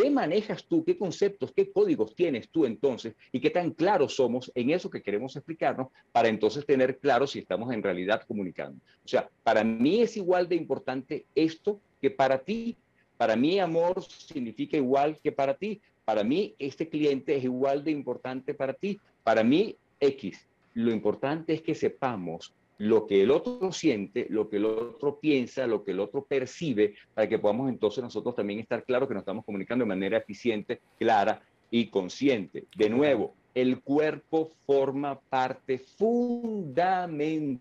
¿Qué manejas tú? ¿Qué conceptos, qué códigos tienes tú entonces? ¿Y qué tan claros somos en eso que queremos explicarnos para entonces tener claro si estamos en realidad comunicando? O sea, para mí es igual de importante esto que para ti. Para mí amor significa igual que para ti. Para mí este cliente es igual de importante para ti. Para mí X. Lo importante es que sepamos lo que el otro siente, lo que el otro piensa, lo que el otro percibe, para que podamos entonces nosotros también estar claros que nos estamos comunicando de manera eficiente, clara y consciente. De nuevo, el cuerpo forma parte fundamental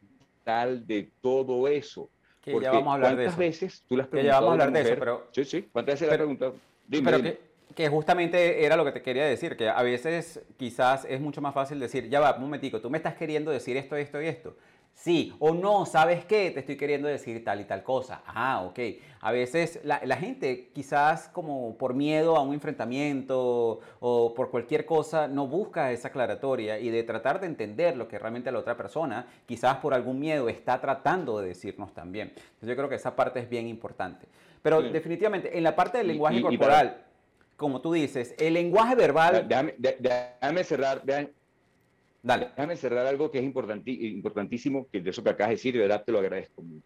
de todo eso. Que ya vamos a hablar de eso. veces tú las preguntas? Que ya vamos a hablar de eso, pero... Sí, sí, ¿cuántas veces le has preguntado? Dime, pero Que, que justamente era lo que te quería decir, que a veces quizás es mucho más fácil decir, ya va, un momentico, tú me estás queriendo decir esto, esto y esto Sí o no, ¿sabes qué? Te estoy queriendo decir tal y tal cosa. Ah, ok. A veces la, gente quizás como por miedo a un enfrentamiento o por cualquier cosa no busca esa aclaratoria y de tratar de entender lo que realmente la otra persona quizás por algún miedo está tratando de decirnos también. Entonces yo creo que esa parte es bien importante. Pero definitivamente en la parte del lenguaje corporal... como tú dices, el lenguaje verbal... Déjame, cerrar, Dale. Déjame cerrar algo que es importantísimo, que de eso que acabas de decir, de verdad te lo agradezco mucho.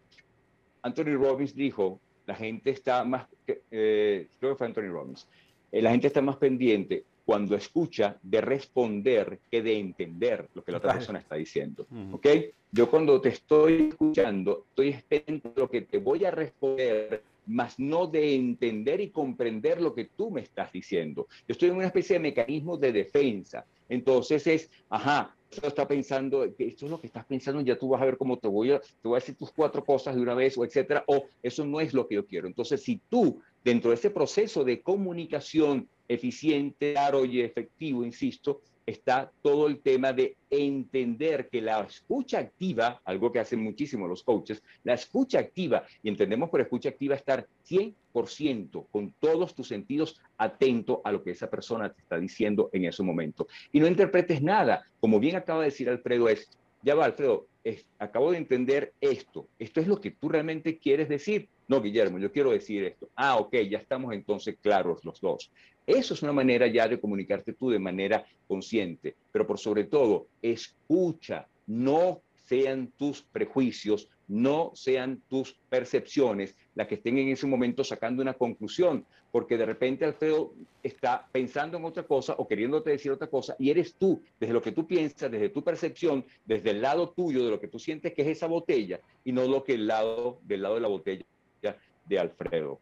Anthony Robbins dijo, la gente está más, eh, creo que fue Anthony Robbins, eh, la gente está más pendiente cuando escucha de responder que de entender lo que la otra persona está diciendo. ¿Ok? Yo cuando te estoy escuchando, estoy esperando lo que te voy a responder, más no de entender y comprender lo que tú me estás diciendo. Yo estoy en una especie de mecanismo de defensa. Entonces es, ajá, esto está pensando, esto es lo que estás pensando, ya tú vas a ver cómo te voy a, te voy a decir tus cuatro cosas de una vez, o etcétera, o eso no es lo que yo quiero. Entonces, si tú, dentro de ese proceso de comunicación eficiente, claro y efectivo, insisto, está todo el tema de entender que la escucha activa, algo que hacen muchísimo los coaches, la escucha activa, y entendemos por escucha activa estar 100% con todos tus sentidos atento a lo que esa persona te está diciendo en ese momento. Y no interpretes nada, como bien acaba de decir Alfredo, es, ya va Alfredo, acabo de entender esto, esto es lo que tú realmente quieres decir. No, Guillermo, yo quiero decir esto. Ah, ok, ya estamos entonces claros los dos. Eso es una manera ya de comunicarte tú de manera consciente, pero por sobre todo, escucha, no sean tus prejuicios, no sean tus percepciones las que estén en ese momento sacando una conclusión, porque de repente Alfredo está pensando en otra cosa o queriéndote decir otra cosa y eres tú, desde lo que tú piensas, desde tu percepción, desde el lado tuyo, de lo que tú sientes que es esa botella y no lo que el lado del lado de la botella de Alfredo.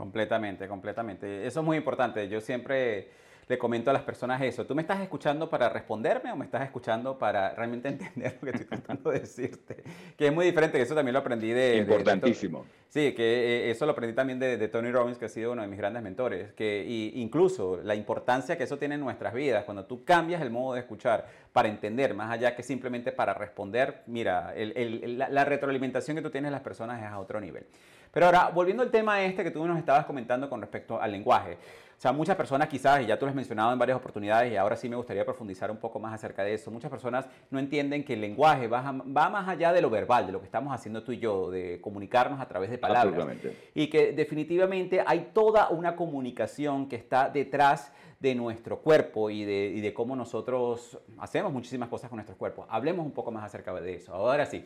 Completamente, completamente. Eso es muy importante. Yo siempre le comento a las personas eso. ¿Tú me estás escuchando para responderme o me estás escuchando para realmente entender lo que estoy tratando de decirte? Que es muy diferente, que eso también lo aprendí de... Importantísimo. sí, que eh, eso lo aprendí también de, Tony Robbins, que ha sido uno de mis grandes mentores. Que incluso la importancia que eso tiene en nuestras vidas, cuando tú cambias el modo de escuchar para entender, más allá que simplemente para responder, mira, la, la retroalimentación que tú tienes de las personas es a otro nivel. Pero ahora, volviendo al tema este que tú nos estabas comentando con respecto al lenguaje. O sea, muchas personas quizás, y ya tú lo has mencionado en varias oportunidades, y ahora sí me gustaría profundizar un poco más acerca de eso, muchas personas no entienden que el lenguaje va, va más allá de lo verbal, de lo que estamos haciendo tú y yo, de comunicarnos a través de palabras. Y que definitivamente hay toda una comunicación que está detrás de nuestro cuerpo y de, y de cómo nosotros hacemos muchísimas cosas con nuestros cuerpos. Hablemos un poco más acerca de eso. Ahora sí.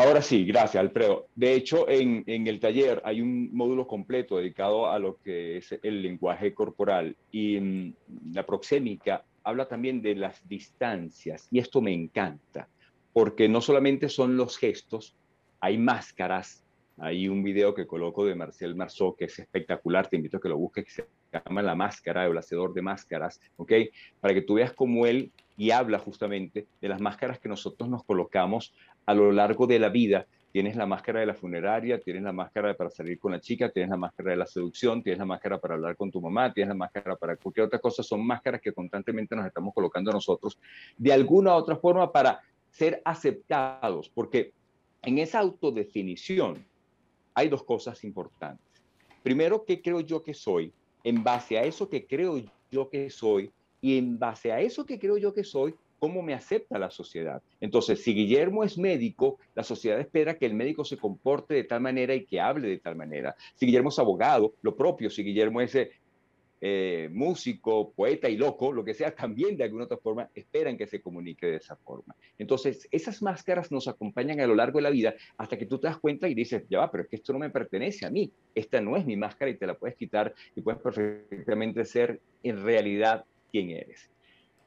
Ahora sí, gracias, Alfredo. De hecho, en, el taller hay un módulo completo dedicado a lo que es el lenguaje corporal y mm, la proxémica habla también de las distancias y esto me encanta porque no solamente son los gestos, hay máscaras. Hay un video que coloco de Marcel Marceau que es espectacular, te invito a que lo busques, que se llama La Máscara, el hacedor de máscaras, ¿ok? Para que tú veas cómo él y habla justamente de las máscaras que nosotros nos colocamos a lo largo de la vida. Tienes la máscara de la funeraria, tienes la máscara para salir con la chica, tienes la máscara de la seducción, tienes la máscara para hablar con tu mamá, tienes la máscara para cualquier otra cosa. Son máscaras que constantemente nos estamos colocando nosotros de alguna u otra forma para ser aceptados, porque en esa autodefinición hay dos cosas importantes. Primero, ¿qué creo yo que soy? En base a eso que creo yo que soy y en base a eso que creo yo que soy, cómo me acepta la sociedad. Entonces, si Guillermo es médico, la sociedad espera que el médico se comporte de tal manera y que hable de tal manera. Si Guillermo es abogado, lo propio. Si Guillermo es eh, músico, poeta y loco, lo que sea, también de alguna otra forma esperan que se comunique de esa forma. Entonces, esas máscaras nos acompañan a lo largo de la vida hasta que tú te das cuenta y dices, ya va, pero es que esto no me pertenece a mí. Esta no es mi máscara y te la puedes quitar y puedes perfectamente ser en realidad quien eres.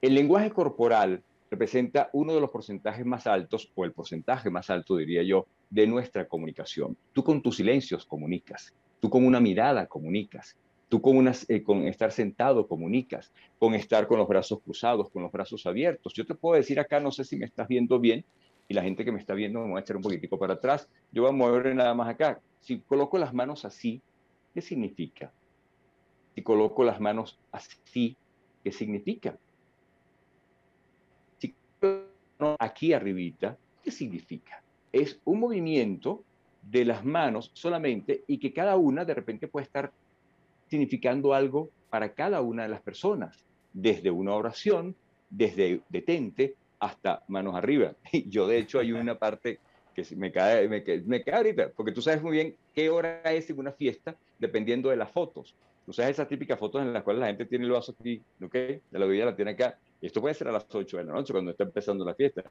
El lenguaje corporal representa uno de los porcentajes más altos, o el porcentaje más alto, diría yo, de nuestra comunicación. Tú con tus silencios comunicas, tú con una mirada comunicas, tú con, eh, con estar sentado comunicas, con estar con los brazos cruzados, con los brazos abiertos. Yo te puedo decir acá, no sé si me estás viendo bien, y la gente que me está viendo me va a echar un poquitico para atrás. Yo voy a mover nada más acá. Si coloco las manos así, ¿qué significa? Si coloco las manos así, ¿qué significa? Aquí arribita, ¿qué significa? Es un movimiento de las manos solamente y que cada una de repente puede estar significando algo para cada una de las personas, desde una oración, desde detente hasta manos arriba. Yo de hecho hay una parte que me cae, me, me cae ahorita, porque tú sabes muy bien qué hora es en una fiesta dependiendo de las fotos. O sea, esas típicas fotos en las cuales la gente tiene el vaso aquí, ¿ok? De la bebida la tiene acá. Esto puede ser a las 8 de la noche, cuando está empezando la fiesta.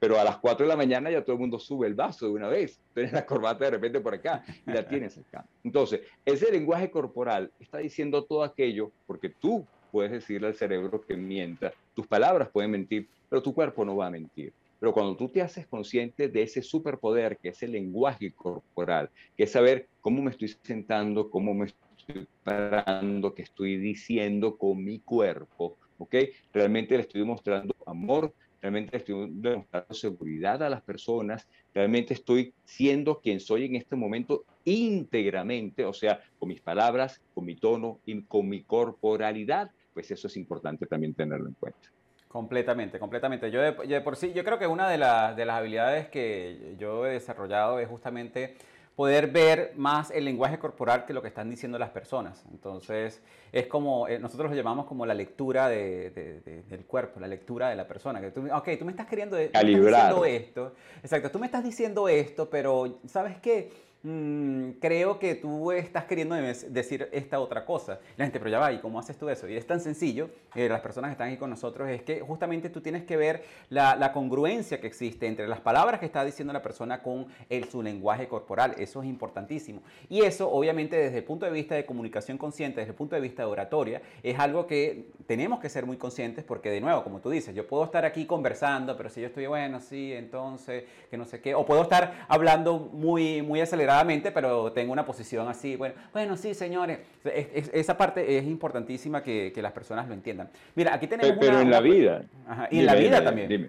Pero a las 4 de la mañana ya todo el mundo sube el vaso de una vez. Tienes la corbata de repente por acá y la tienes acá. Entonces, ese lenguaje corporal está diciendo todo aquello porque tú puedes decirle al cerebro que mienta. Tus palabras pueden mentir, pero tu cuerpo no va a mentir. Pero cuando tú te haces consciente de ese superpoder que es el lenguaje corporal, que es saber cómo me estoy sentando, cómo me estoy parando, qué estoy diciendo con mi cuerpo, ¿ok? Realmente le estoy mostrando amor, realmente estoy demostrando seguridad a las personas, realmente estoy siendo quien soy en este momento íntegramente, o sea, con mis palabras, con mi tono y con mi corporalidad, pues eso es importante también tenerlo en cuenta. Completamente, completamente. Yo de, por sí, yo creo que una de, de, las habilidades que yo he desarrollado es justamente poder ver más el lenguaje corporal que lo que están diciendo las personas. Entonces, es como, eh, nosotros lo llamamos como la lectura del cuerpo, la lectura de la persona. Que tú, ok, tú me estás queriendo Calibrar. diciendo esto. Exacto, tú me estás diciendo esto, pero ¿sabes qué? Mm, creo que tú estás queriendo decir esta otra cosa. La gente, pero ya va, ¿y cómo haces tú eso? Y es tan sencillo, eh, las personas que están aquí con nosotros, es que justamente tú tienes que ver la, congruencia que existe entre las palabras que está diciendo la persona con el, su lenguaje corporal. Eso es importantísimo. Y eso, obviamente, desde el punto de vista de comunicación consciente, desde el punto de vista de oratoria, es algo que tenemos que ser muy conscientes porque, de nuevo, como tú dices, yo puedo estar aquí conversando, pero si yo estoy, bueno, sí, entonces, que no sé qué, o puedo estar hablando muy, muy acelerado pero tengo una posición así. Bueno, bueno sí, señores. esa parte es importantísima que, las personas lo entiendan. Mira, aquí tenemos. Pero, en la vida. y en la vida también. Dime.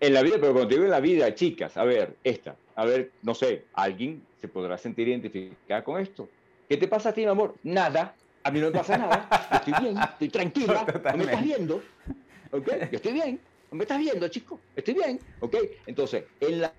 En la vida, pero cuando digo en la vida, chicas, a ver, esta, a ver, no sé, alguien se podrá sentir identificada con esto. ¿Qué te pasa a ti, mi amor? Nada, a mí no me pasa nada, estoy bien, estoy tranquila, no me estás viendo, ¿ok? Yo estoy bien, no me estás viendo, chico, estoy bien, ¿ok? Entonces, en la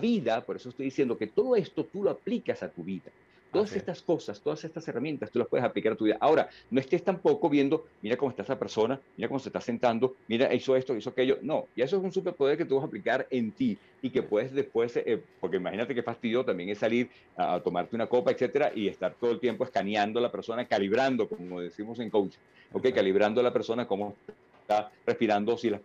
vida, por eso estoy diciendo que todo esto tú lo aplicas a tu vida. Todas estas cosas, todas estas herramientas, tú las puedes aplicar a tu vida. Ahora, no estés tampoco viendo, mira cómo está esa persona, mira cómo se está sentando, mira, hizo esto, hizo aquello. No, y eso es un superpoder que tú vas a aplicar en ti y que puedes después, eh, porque imagínate qué fastidio también es salir a, tomarte una copa, etcétera, y estar todo el tiempo escaneando a la persona, calibrando, como decimos en coach, ok, calibrando a la persona cómo está respirando, si las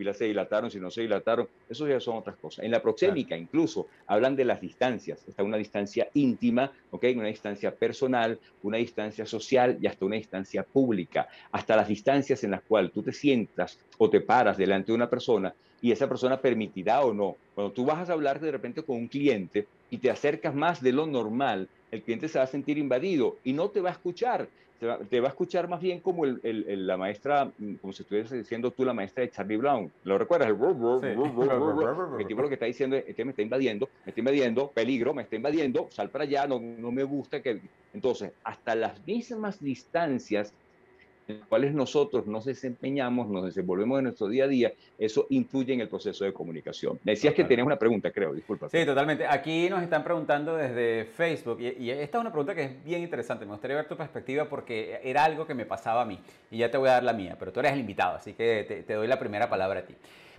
pupilas se dilataron, si no se dilataron, eso ya son otras cosas. En la proxémica incluso hablan de las distancias, está una distancia íntima, ¿ok? Una distancia personal, una distancia social y hasta una distancia pública, hasta las distancias en las cuales tú te sientas o te paras delante de una persona y esa persona permitirá o no. Cuando tú vas a hablar de repente con un cliente y te acercas más de lo normal, el cliente se va a sentir invadido y no te va a escuchar te va, a escuchar más bien como el, el, la maestra, como si estuvieras diciendo tú la maestra de Charlie Brown. ¿Lo recuerdas? El, el tipo lo que está diciendo es que me está invadiendo, me está invadiendo, peligro, me está invadiendo, sal para allá, no, no me gusta que... Entonces, hasta las mismas distancias en las cuales nosotros nos desempeñamos, nos desenvolvemos en nuestro día a día, eso influye en el proceso de comunicación. Me decías que tenías una pregunta, creo, disculpa. Sí, totalmente. Aquí nos están preguntando desde Facebook y, esta es una pregunta que es bien interesante. Me gustaría ver tu perspectiva porque era algo que me pasaba a mí y ya te voy a dar la mía, pero tú eres el invitado, así que te, doy la primera palabra a ti.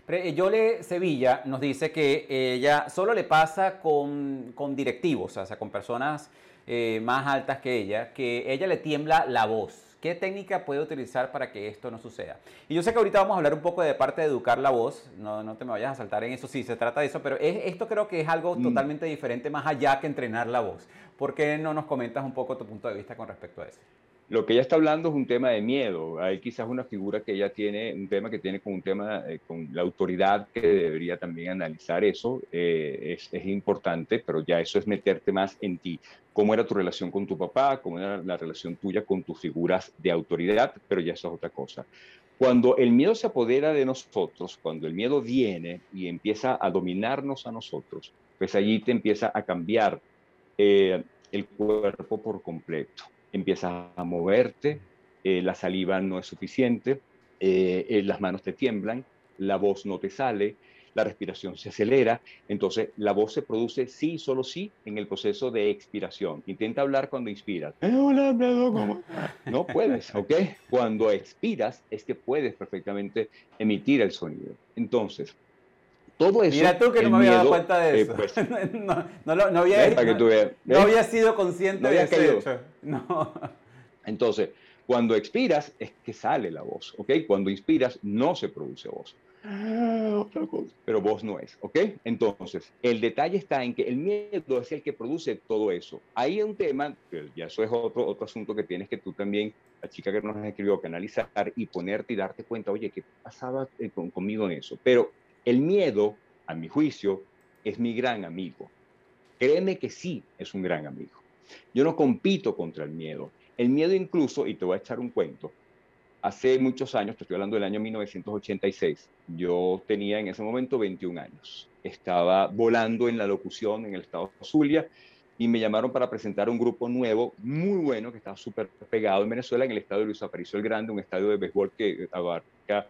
Eh, Yole Sevilla nos dice que ella solo le pasa con, con directivos, o sea, con personas eh, más altas que ella, que ella le tiembla la voz. ¿Qué técnica puede utilizar para que esto no suceda? Y yo sé que ahorita vamos a hablar un poco de parte de educar la voz, no, no te me vayas a saltar en eso, sí, se trata de eso, pero esto creo que es algo mm. totalmente diferente más allá que entrenar la voz. ¿Por qué no nos comentas un poco tu punto de vista con respecto a eso? Lo que ella está hablando es un tema de miedo. Hay quizás una figura que ella tiene, un tema que tiene con un tema, eh, con la autoridad que debería también analizar eso. Eh, es, es, importante, pero ya eso es meterte más en ti. ¿Cómo era tu relación con tu papá? ¿Cómo era la relación tuya con tus figuras de autoridad? Pero ya eso es otra cosa. Cuando el miedo se apodera de nosotros, cuando el miedo viene y empieza a dominarnos a nosotros, pues allí te empieza a cambiar eh, el cuerpo por completo empiezas a moverte, eh, la saliva no es suficiente, eh, eh, las manos te tiemblan, la voz no te sale, la respiración se acelera, entonces la voz se produce sí, solo sí, en el proceso de expiración. Intenta hablar cuando inspiras. No puedes, ¿ok? Cuando expiras es que puedes perfectamente emitir el sonido. Entonces, todo eso. Mira tú que no me había dado cuenta de eh, eso. Pues, no, no, había, no, había sido consciente de eso. No. Entonces, cuando expiras es que sale la voz, ¿ok? Cuando inspiras no se produce voz. Ah, Pero voz no es, ¿ok? Entonces, el detalle está en que el miedo es el que produce todo eso. Hay un tema, ya eso es otro, otro asunto que tienes que tú también, la chica que nos escribió, que analizar y ponerte y darte cuenta, oye, ¿qué pasaba eh, conmigo en eso? Pero el miedo, a mi juicio, es mi gran amigo. Créeme que sí es un gran amigo. Yo no compito contra el miedo. El miedo incluso, y te voy a echar un cuento, hace muchos años, te estoy hablando del año 1986, yo tenía en ese momento 21 años. Estaba volando en la locución en el estado de Zulia y me llamaron para presentar un grupo nuevo, muy bueno, que estaba súper pegado en Venezuela, en el estadio de Luis Aparicio el Grande, un estadio de béisbol que abarca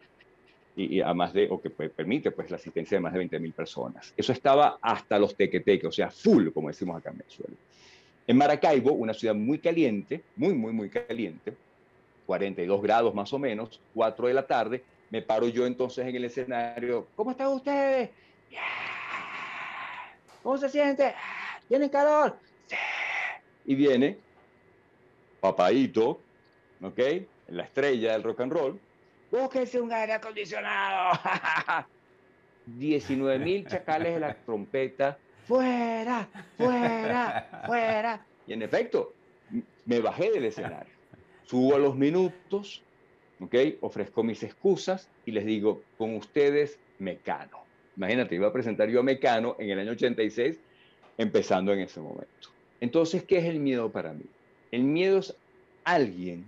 y, a más de, o que permite pues la asistencia de más de 20 mil personas. Eso estaba hasta los tequeteques, o sea, full, como decimos acá en Venezuela. En Maracaibo, una ciudad muy caliente, muy, muy, muy caliente, 42 grados más o menos, 4 de la tarde, me paro yo entonces en el escenario, ¿cómo están ustedes? ¿Cómo se siente? ¿Tienen calor? Y viene Papaito, ¿ok? La estrella del rock and roll, búsquense un aire acondicionado. 19 mil chacales de la trompeta, fuera, fuera, fuera. Y en efecto, me bajé del escenario. Subo a los minutos, ¿ok? Ofrezco mis excusas y les digo, con ustedes, Mecano. Imagínate, iba a presentar yo a Mecano en el año 86, empezando en ese momento. Entonces, ¿qué es el miedo para mí? El miedo es alguien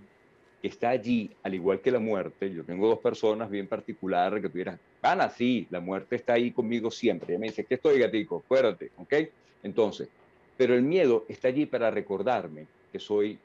está allí, al igual que la muerte. Yo tengo dos personas bien particulares que tuvieran, van así, la muerte está ahí conmigo siempre. Ella me dice, ¿qué estoy, gatico? Acuérdate, ¿ok? Entonces, pero el miedo está allí para recordarme que soy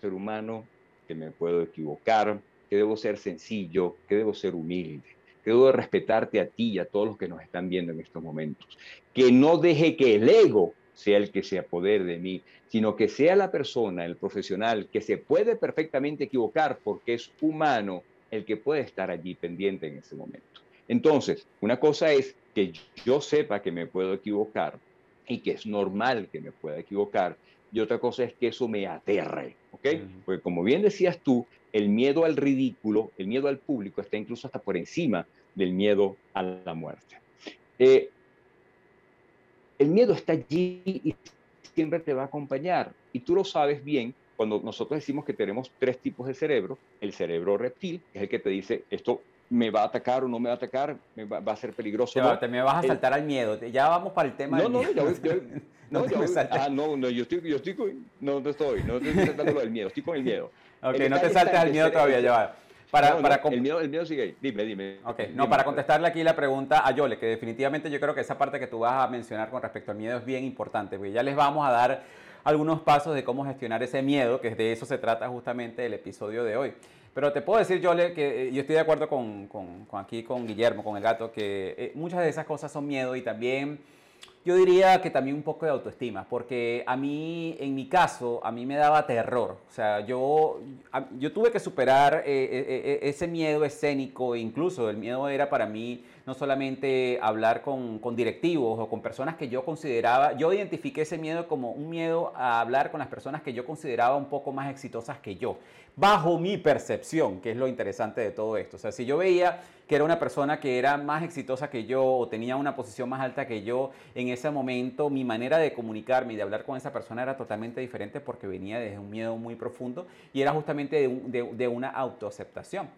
ser humano, que me puedo equivocar, que debo ser sencillo, que debo ser humilde, que debo respetarte a ti y a todos los que nos están viendo en estos momentos. Que no deje que el ego sea el que se apodere de mí, sino que sea la persona, el profesional, que se puede perfectamente equivocar porque es humano el que puede estar allí pendiente en ese momento. Entonces, una cosa es que yo sepa que me puedo equivocar y que es normal que me pueda equivocar, y otra cosa es que eso me aterre, ¿ok? Porque como bien decías tú, el miedo al ridículo, el miedo al público está incluso hasta por encima del miedo a la muerte. Eh, el miedo está allí y siempre te va a acompañar. Y tú lo sabes bien cuando nosotros decimos que tenemos tres tipos de cerebro. El cerebro reptil, que es el que te dice, esto me va a atacar o no me va a atacar, me va, a ser peligroso. no. te me vas a saltar al miedo. Ya vamos para el tema. No, no, yo, no, no, ah, no, no, yo estoy, yo estoy, no, no estoy, no estoy saltando el miedo, estoy con el miedo. Ok, no te saltes al miedo todavía, ya va. Para, para el, miedo, el sigue ahí. Dime, dime. Ok, no, para contestarle aquí la pregunta a Yole, que definitivamente yo creo que esa parte que tú vas a mencionar con respecto al miedo es bien importante, porque ya les vamos a dar algunos pasos de cómo gestionar ese miedo, que de eso se trata justamente el episodio de hoy. Pero te puedo decir, Yole, que eh, yo estoy de acuerdo con, con, aquí, con Guillermo, con el gato, que eh, muchas de esas cosas son miedo y también yo diría que también un poco de autoestima, porque a mí, en mi caso, a mí me daba terror. O sea, yo, yo tuve que superar eh, ese miedo escénico, incluso el miedo era para mí no solamente hablar con, con, directivos o con personas que yo consideraba, yo identifiqué ese miedo como un miedo a hablar con las personas que yo consideraba un poco más exitosas que yo, bajo mi percepción, que es lo interesante de todo esto. O sea, si yo veía que era una persona que era más exitosa que yo o tenía una posición más alta que yo, en ese momento mi manera de comunicarme y de hablar con esa persona era totalmente diferente porque venía desde un miedo muy profundo y era justamente de, de, de una autoaceptación.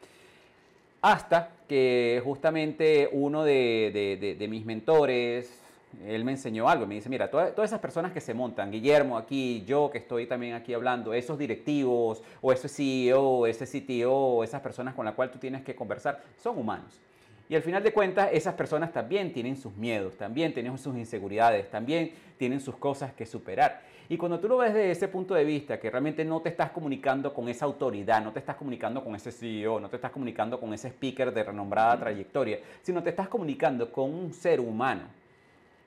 Hasta que justamente uno de, mis mentores, él me enseñó algo, me dice, mira, todas, esas personas que se montan, Guillermo aquí, yo que estoy también aquí hablando, esos directivos o ese CEO, ese CTO, esas personas con las cuales tú tienes que conversar, son humanos. Y al final de cuentas, esas personas también tienen sus miedos, también tienen sus inseguridades, también tienen sus cosas que superar. Y cuando tú lo ves desde ese punto de vista, que realmente no te estás comunicando con esa autoridad, no te estás comunicando con ese CEO, no te estás comunicando con ese speaker de renombrada trayectoria, sino te estás comunicando con un ser humano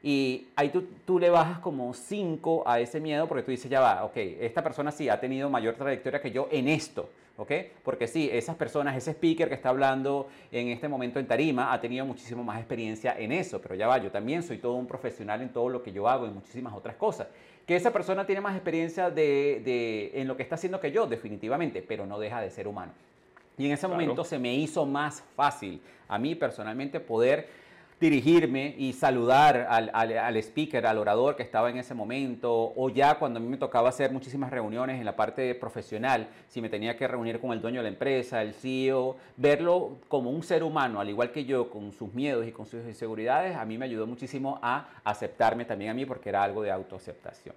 Y ahí tú, tú le bajas como 5 a ese miedo porque tú dices, ya va, ok, esta persona sí ha tenido mayor trayectoria que yo en esto. ¿ok? Porque sí, esas personas, ese speaker que está hablando en este momento en tarima ha tenido muchísimo más experiencia en eso, pero ya va, yo también soy todo un profesional en todo lo que yo hago, en muchísimas otras cosas. Que esa persona tiene más experiencia de, en lo que está haciendo que yo, definitivamente, pero no deja de ser humano. Y en ese momento se me hizo más fácil a mí personalmente poder dirigirme y saludar al, al, speaker, al orador que estaba en ese momento, o ya cuando a mí me tocaba hacer muchísimas reuniones en la parte profesional, si me tenía que reunir con el dueño de la empresa, el CEO, verlo como un ser humano, al igual que yo, con sus miedos y con sus inseguridades, a mí me ayudó muchísimo a aceptarme también a mí porque era algo de autoaceptación.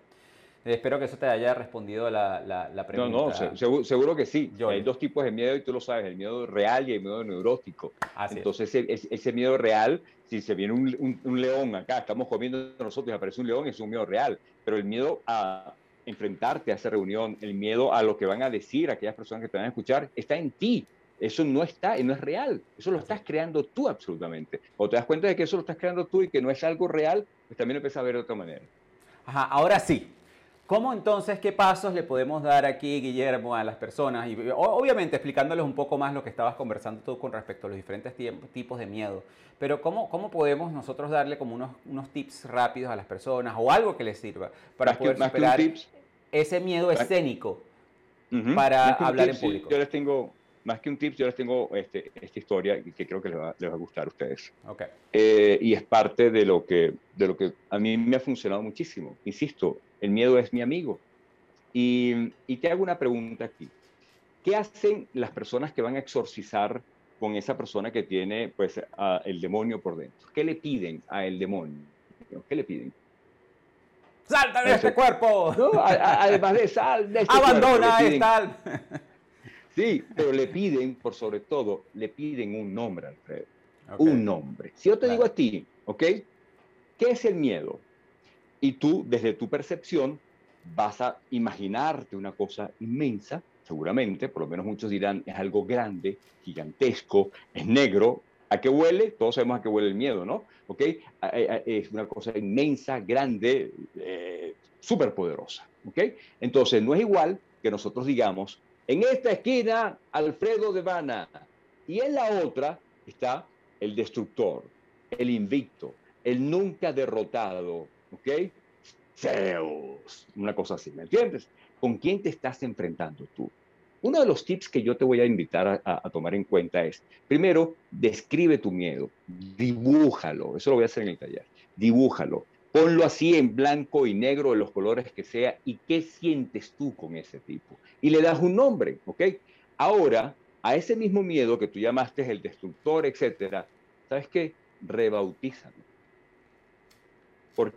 Espero que eso te haya respondido la, la, pregunta. No, no, seguro, que sí. Hay dos tipos de miedo y tú lo sabes, el miedo real y el miedo neurótico. Entonces, ese, ese, miedo real, si se viene un, un, león acá, estamos comiendo nosotros y aparece un león, es un miedo real. Pero el miedo a enfrentarte a esa reunión, el miedo a lo que van a decir aquellas personas que te van a escuchar, está en ti. Eso no está, no es real. Eso lo estás creando tú absolutamente. O te das cuenta de que eso lo estás creando tú y que no es algo real, pues también lo empiezas a ver de otra manera. Ajá, ahora sí, ¿Cómo entonces, qué pasos le podemos dar aquí, Guillermo, a las personas? Y obviamente explicándoles un poco más lo que estabas conversando tú con respecto a los diferentes tipos de miedo. Pero ¿cómo, cómo podemos nosotros darle como unos, unos tips rápidos a las personas o algo que les sirva para poder superar ese miedo escénico para hablar en público? Yo les tengo, más que un tip, yo les tengo este, esta historia que creo que les va, a gustar a ustedes. Okay. Eh, y es parte de lo, que, de lo que a mí me ha funcionado muchísimo. Insisto, el miedo es mi amigo. Y, te hago una pregunta aquí. ¿Qué hacen las personas que van a exorcizar con esa persona que tiene pues el demonio por dentro? ¿Qué le piden a el demonio? ¿Qué le piden? ¡Salta de este cuerpo! además de sal de este ¡Abandona esta Sí, pero le piden, por sobre todo, le piden un nombre, Alfredo. Un nombre. Si yo te digo a ti, ¿ok? ¿Qué es el miedo? Y tú, desde tu percepción, vas a imaginarte una cosa inmensa, seguramente, por lo menos muchos dirán, es algo grande, gigantesco, es negro. ¿A qué huele? Todos sabemos a qué huele el miedo, ¿no? ¿Ok? Es una cosa inmensa, grande, eh, súper poderosa. ¿Ok? Entonces, no es igual que nosotros digamos, en esta esquina, Alfredo de Vana, y en la otra está el destructor, el invicto, el nunca derrotado, ¿ok? Zeus, una cosa así, ¿me entiendes? ¿Con quién te estás enfrentando tú? Uno de los tips que yo te voy a invitar a, tomar en cuenta es, primero, describe tu miedo, dibújalo, eso lo voy a hacer en el taller, dibújalo, ponlo así en blanco y negro, de los colores que sea, y qué sientes tú con ese tipo. Y le das un nombre, ¿ok? Ahora, a ese mismo miedo que tú llamaste el destructor, etcétera, ¿sabes qué? Rebautízalo. Porque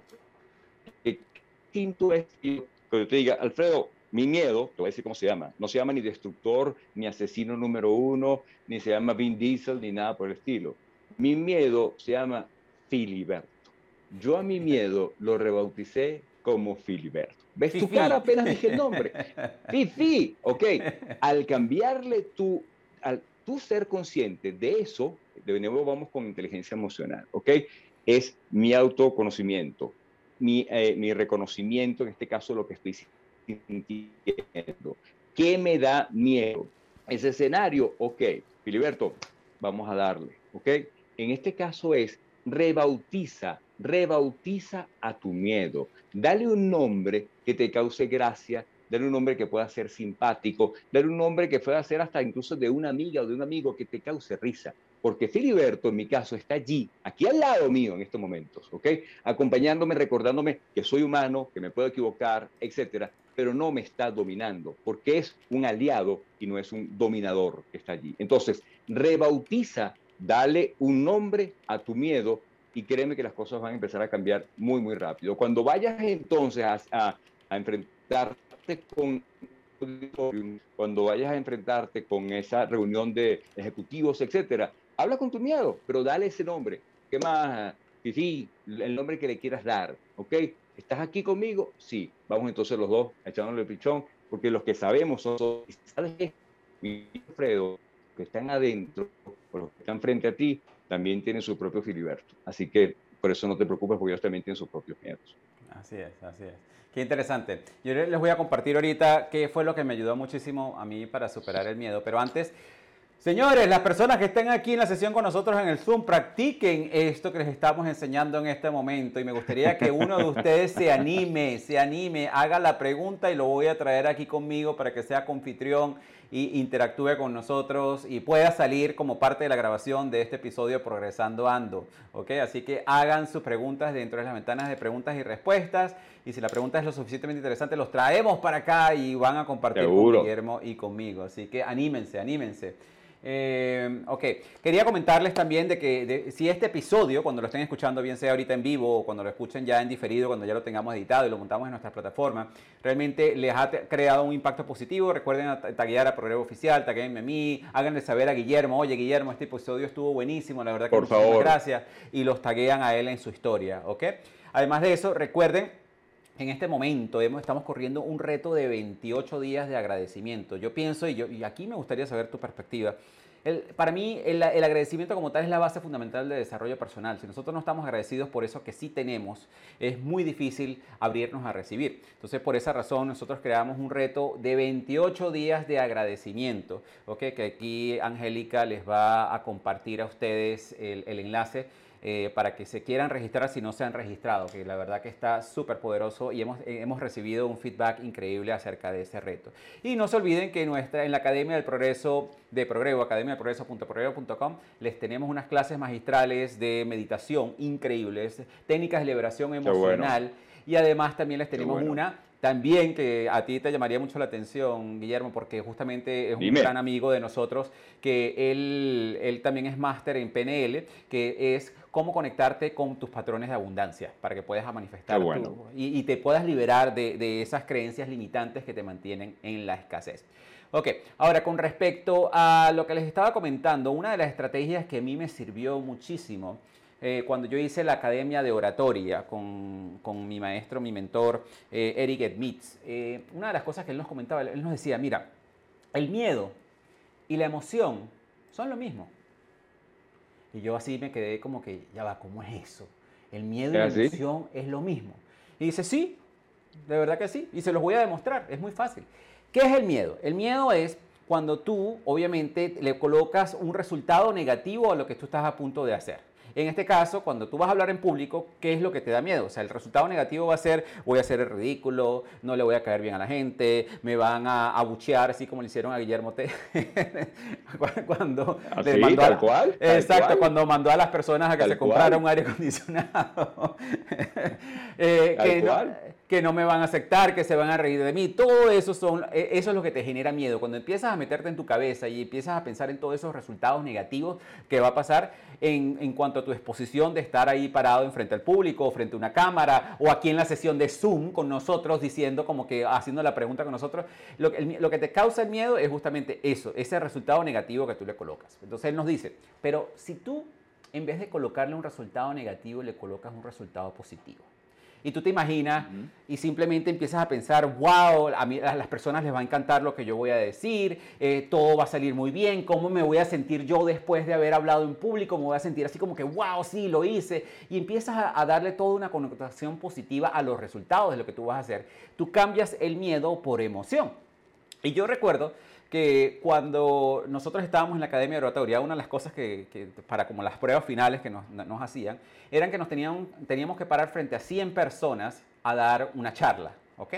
distinto es que yo te diga, Alfredo, mi miedo, te voy a decir cómo se llama, no se llama ni destructor, ni asesino número uno, ni se llama Vin Diesel, ni nada por el estilo. Mi miedo se llama Filiberto. Yo a mi miedo lo rebauticé como Filiberto. ¿Ves tu cara? Apenas dije el nombre. Fifi, ok. Al cambiarle tu, al tú ser consciente de eso, de nuevo vamos con inteligencia emocional, ok. Es mi autoconocimiento, eh, mi, reconocimiento, en este caso lo que estoy sintiendo. ¿Qué me da miedo? Ese escenario, ok, Filiberto, vamos a darle, ok. En este caso es rebautiza, rebautiza a tu miedo. Dale un nombre que te cause gracia, dale un nombre que pueda ser simpático, dale un nombre que pueda ser hasta incluso de una amiga o de un amigo que te cause risa porque Filiberto, en mi caso, está allí, aquí al lado mío en estos momentos, ¿ok? Acompañándome, recordándome que soy humano, que me puedo equivocar, etcétera, pero no me está dominando, porque es un aliado y no es un dominador que está allí. Entonces, rebautiza, dale un nombre a tu miedo y créeme que las cosas van a empezar a cambiar muy, muy rápido. Cuando vayas entonces a, a enfrentarte con cuando vayas a enfrentarte con esa reunión de ejecutivos, etcétera, habla con tu miedo, pero dale ese nombre. ¿Qué más? Sí, el nombre que le quieras dar, ¿ok? ¿Estás aquí conmigo? Sí. Vamos entonces los dos echándole el pichón, porque los que sabemos son, ¿sabes qué? Alfredo, que están adentro, o los que están frente a ti, también tienen su propio Filiberto. Así que Por eso no te preocupes porque ellos también tienen sus propios miedos. Así es, así es. Qué interesante. Yo les voy a compartir ahorita qué fue lo que me ayudó muchísimo a mí para superar el miedo. Pero antes, señores, las personas que estén aquí en la sesión con nosotros en el Zoom, practiquen esto que les estamos enseñando en este momento. Y me gustaría que uno de ustedes se anime, se anime, haga la pregunta y lo voy a traer aquí conmigo para que sea confitrión y interactúe con nosotros y pueda salir como parte de la grabación de este episodio Progresando Ando. ¿ok? Así que hagan sus preguntas dentro de las ventanas de preguntas y respuestas y si la pregunta es lo suficientemente interesante, los traemos para acá y van a compartir con Guillermo y conmigo. Así que anímense, anímense. Eh, ok, quería comentarles también de que si este episodio, cuando lo estén escuchando, bien sea ahorita en vivo o cuando lo escuchen ya en diferido, cuando ya lo tengamos editado y lo montamos en nuestra plataforma, realmente les ha creado un impacto positivo, recuerden taguear a Progreso Oficial, taguenme a mí, háganle saber a Guillermo, oye Guillermo, este episodio estuvo buenísimo, la verdad que Por favor. gracias, y los taguean a él en su historia, ¿ok? Además de eso, recuerden en este momento estamos corriendo un reto de 28 días de agradecimiento. Yo pienso, y, aquí me gustaría saber tu perspectiva, para mí el, agradecimiento como tal es la base fundamental de desarrollo personal. Si nosotros no estamos agradecidos por eso que sí tenemos, es muy difícil abrirnos a recibir. Entonces por esa razón nosotros creamos un reto de 28 días de agradecimiento, ¿okay? que aquí Angélica les va a compartir a ustedes el enlace eh, para que se quieran registrar si no se han registrado, que la verdad que está súper poderoso y hemos, eh, hemos recibido un feedback increíble acerca de ese reto. Y no se olviden que nuestra, en la Academia del Progreso de Progreso, academia del progreso.progreso.com, les tenemos unas clases magistrales de meditación increíbles, técnicas de liberación emocional y además también les tenemos una también que a ti te llamaría mucho la atención, Guillermo, porque justamente es un gran amigo de nosotros, que él, él también es máster en PNL, que es cómo conectarte con tus patrones de abundancia para que puedas manifestar y, te puedas liberar de, de esas creencias limitantes que te mantienen en la escasez. Ok, ahora con respecto a lo que les estaba comentando, una de las estrategias que a mí me sirvió muchísimo eh, cuando yo hice la academia de oratoria con, con mi maestro, mi mentor, eh, Eric Edmitz, eh, una de las cosas que él nos comentaba, él nos decía, mira, el miedo y la emoción son lo mismo. Y yo así me quedé como que, ya va, ¿cómo es eso? El miedo y la emoción es lo mismo. Y dice, sí, de verdad que sí. Y se los voy a demostrar, es muy fácil. ¿Qué es el miedo? El miedo es cuando tú, obviamente, le colocas un resultado negativo a lo que tú estás a punto de hacer. En este caso, cuando tú vas a hablar en público, ¿qué es lo que te da miedo? O sea, el resultado negativo va a ser, voy a hacer el ridículo, no le voy a caer bien a la gente, me van a abuchear, así como le hicieron a Guillermo T. cuando ¿Así, ¿Ah, mandó tal cual, exacto, cuando mandó a las personas a que se comprara un aire acondicionado. eh, que, no, que no me van a aceptar, que se van a reír de mí. Todo eso, son, e, eso es lo que te genera miedo. Cuando empiezas a meterte en tu cabeza y empiezas a pensar en todos esos resultados negativos que va a pasar en, en cuanto a tu exposición de estar ahí parado enfrente al público, frente a una cámara, o aquí en la sesión de Zoom con nosotros, diciendo como que haciendo la pregunta con nosotros, lo, lo que te causa el miedo es justamente eso, ese resultado negativo que tú le colocas. Entonces él nos dice, pero si tú en vez de colocarle un resultado negativo, le colocas un resultado positivo y tú te imaginas y simplemente empiezas a pensar, wow, a, mí, a las personas les va a encantar lo que yo voy a decir, eh, todo va a salir muy bien, cómo me voy a sentir yo después de haber hablado en público, me voy a sentir así como que, wow, sí, lo hice, y empiezas a, a darle toda una connotación positiva a los resultados de lo que tú vas a hacer. Tú cambias el miedo por emoción. Y yo recuerdo que cuando nosotros estábamos en la Academia de Oratoria, una de las cosas que, para como las pruebas finales que nos, hacían, eran que nos tenían, teníamos que parar frente a 100 personas a dar una charla, ¿ok?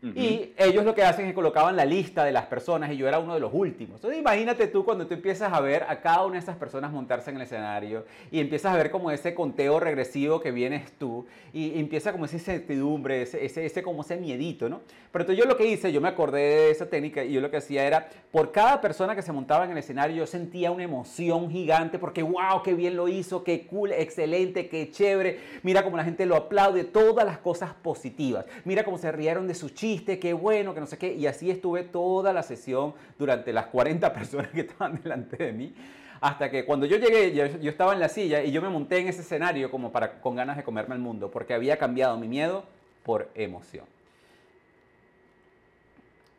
Y ellos lo que hacen es colocaban la lista de las personas y yo era uno de los últimos. Entonces imagínate tú cuando tú empiezas a ver a cada una de esas personas montarse en el escenario y empiezas a ver como ese conteo regresivo que vienes tú y empieza como esa incertidumbre, ese, ese, ese, como ese miedito, ¿no? Pero entonces yo lo que hice, yo me acordé de esa técnica y yo lo que hacía era, por cada persona que se montaba en el escenario yo sentía una emoción gigante porque wow, qué bien lo hizo, qué cool, excelente, qué chévere, mira cómo la gente lo aplaude, todas las cosas positivas, mira cómo se rieron de sus chicos qué bueno, que no sé qué. Y así estuve toda la sesión durante las 40 personas que estaban delante de mí. Hasta que cuando yo llegué, yo, estaba en la silla y yo me monté en ese escenario como para, con ganas de comerme el mundo, porque había cambiado mi miedo por emoción.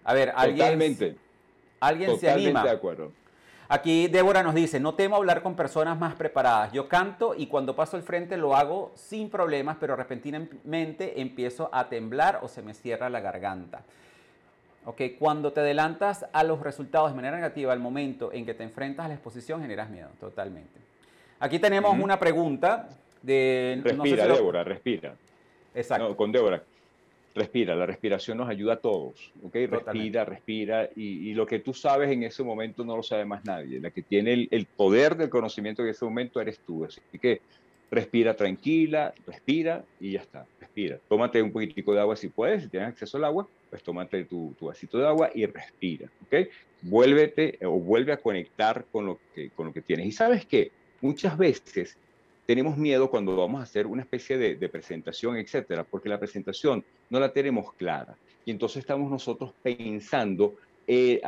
A ver, alguien, Totalmente. ¿alguien se anima? de acuerdo. Aquí Débora nos dice, no temo hablar con personas más preparadas. Yo canto y cuando paso al frente lo hago sin problemas, pero repentinamente empiezo a temblar o se me cierra la garganta. Ok, cuando te adelantas a los resultados de manera negativa al momento en que te enfrentas a la exposición, generas miedo, totalmente. Aquí tenemos una pregunta de... Respira, Débora, respira. Exacto. con Débora, respira, la respiración nos ayuda a todos, ¿ok? Respira, respira, y, lo que tú sabes en ese momento no lo sabe más nadie. La que tiene el, poder del conocimiento en ese momento eres tú, así que respira tranquila, respira y ya está, respira. Tómate un poquitico de agua si puedes, si tienes acceso al agua, pues tómate tu, tu vasito de agua y respira, ¿ok? Vuélvete o vuelve a conectar con lo que, con lo que tienes. Y sabes qué, muchas veces tenemos miedo cuando vamos a hacer una especie de, presentación, etcétera, porque la presentación no la tenemos clara. Y entonces estamos nosotros pensando eh,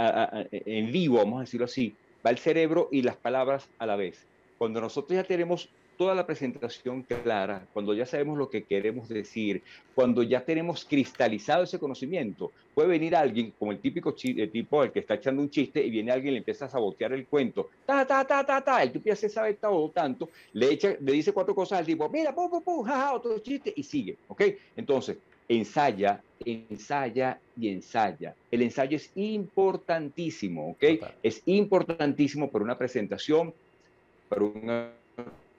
en vivo, vamos a decirlo así, va el cerebro y las palabras a la vez. Cuando nosotros ya tenemos toda la presentación clara, cuando ya sabemos lo que queremos decir, cuando ya tenemos cristalizado ese conocimiento, puede venir alguien como el típico tipo el que está echando un chiste y viene alguien y le empieza a sabotear el cuento, ta, ta, ta, ta, ta, el tipo ya se sabe todo tanto, le, echa, le dice cuatro cosas al tipo, mira, pum, pum, pum, jaja, otro chiste y sigue, ¿ok? Entonces, ensaya, ensaya y ensaya. El ensayo es importantísimo, ¿ok? Es importantísimo para una presentación, para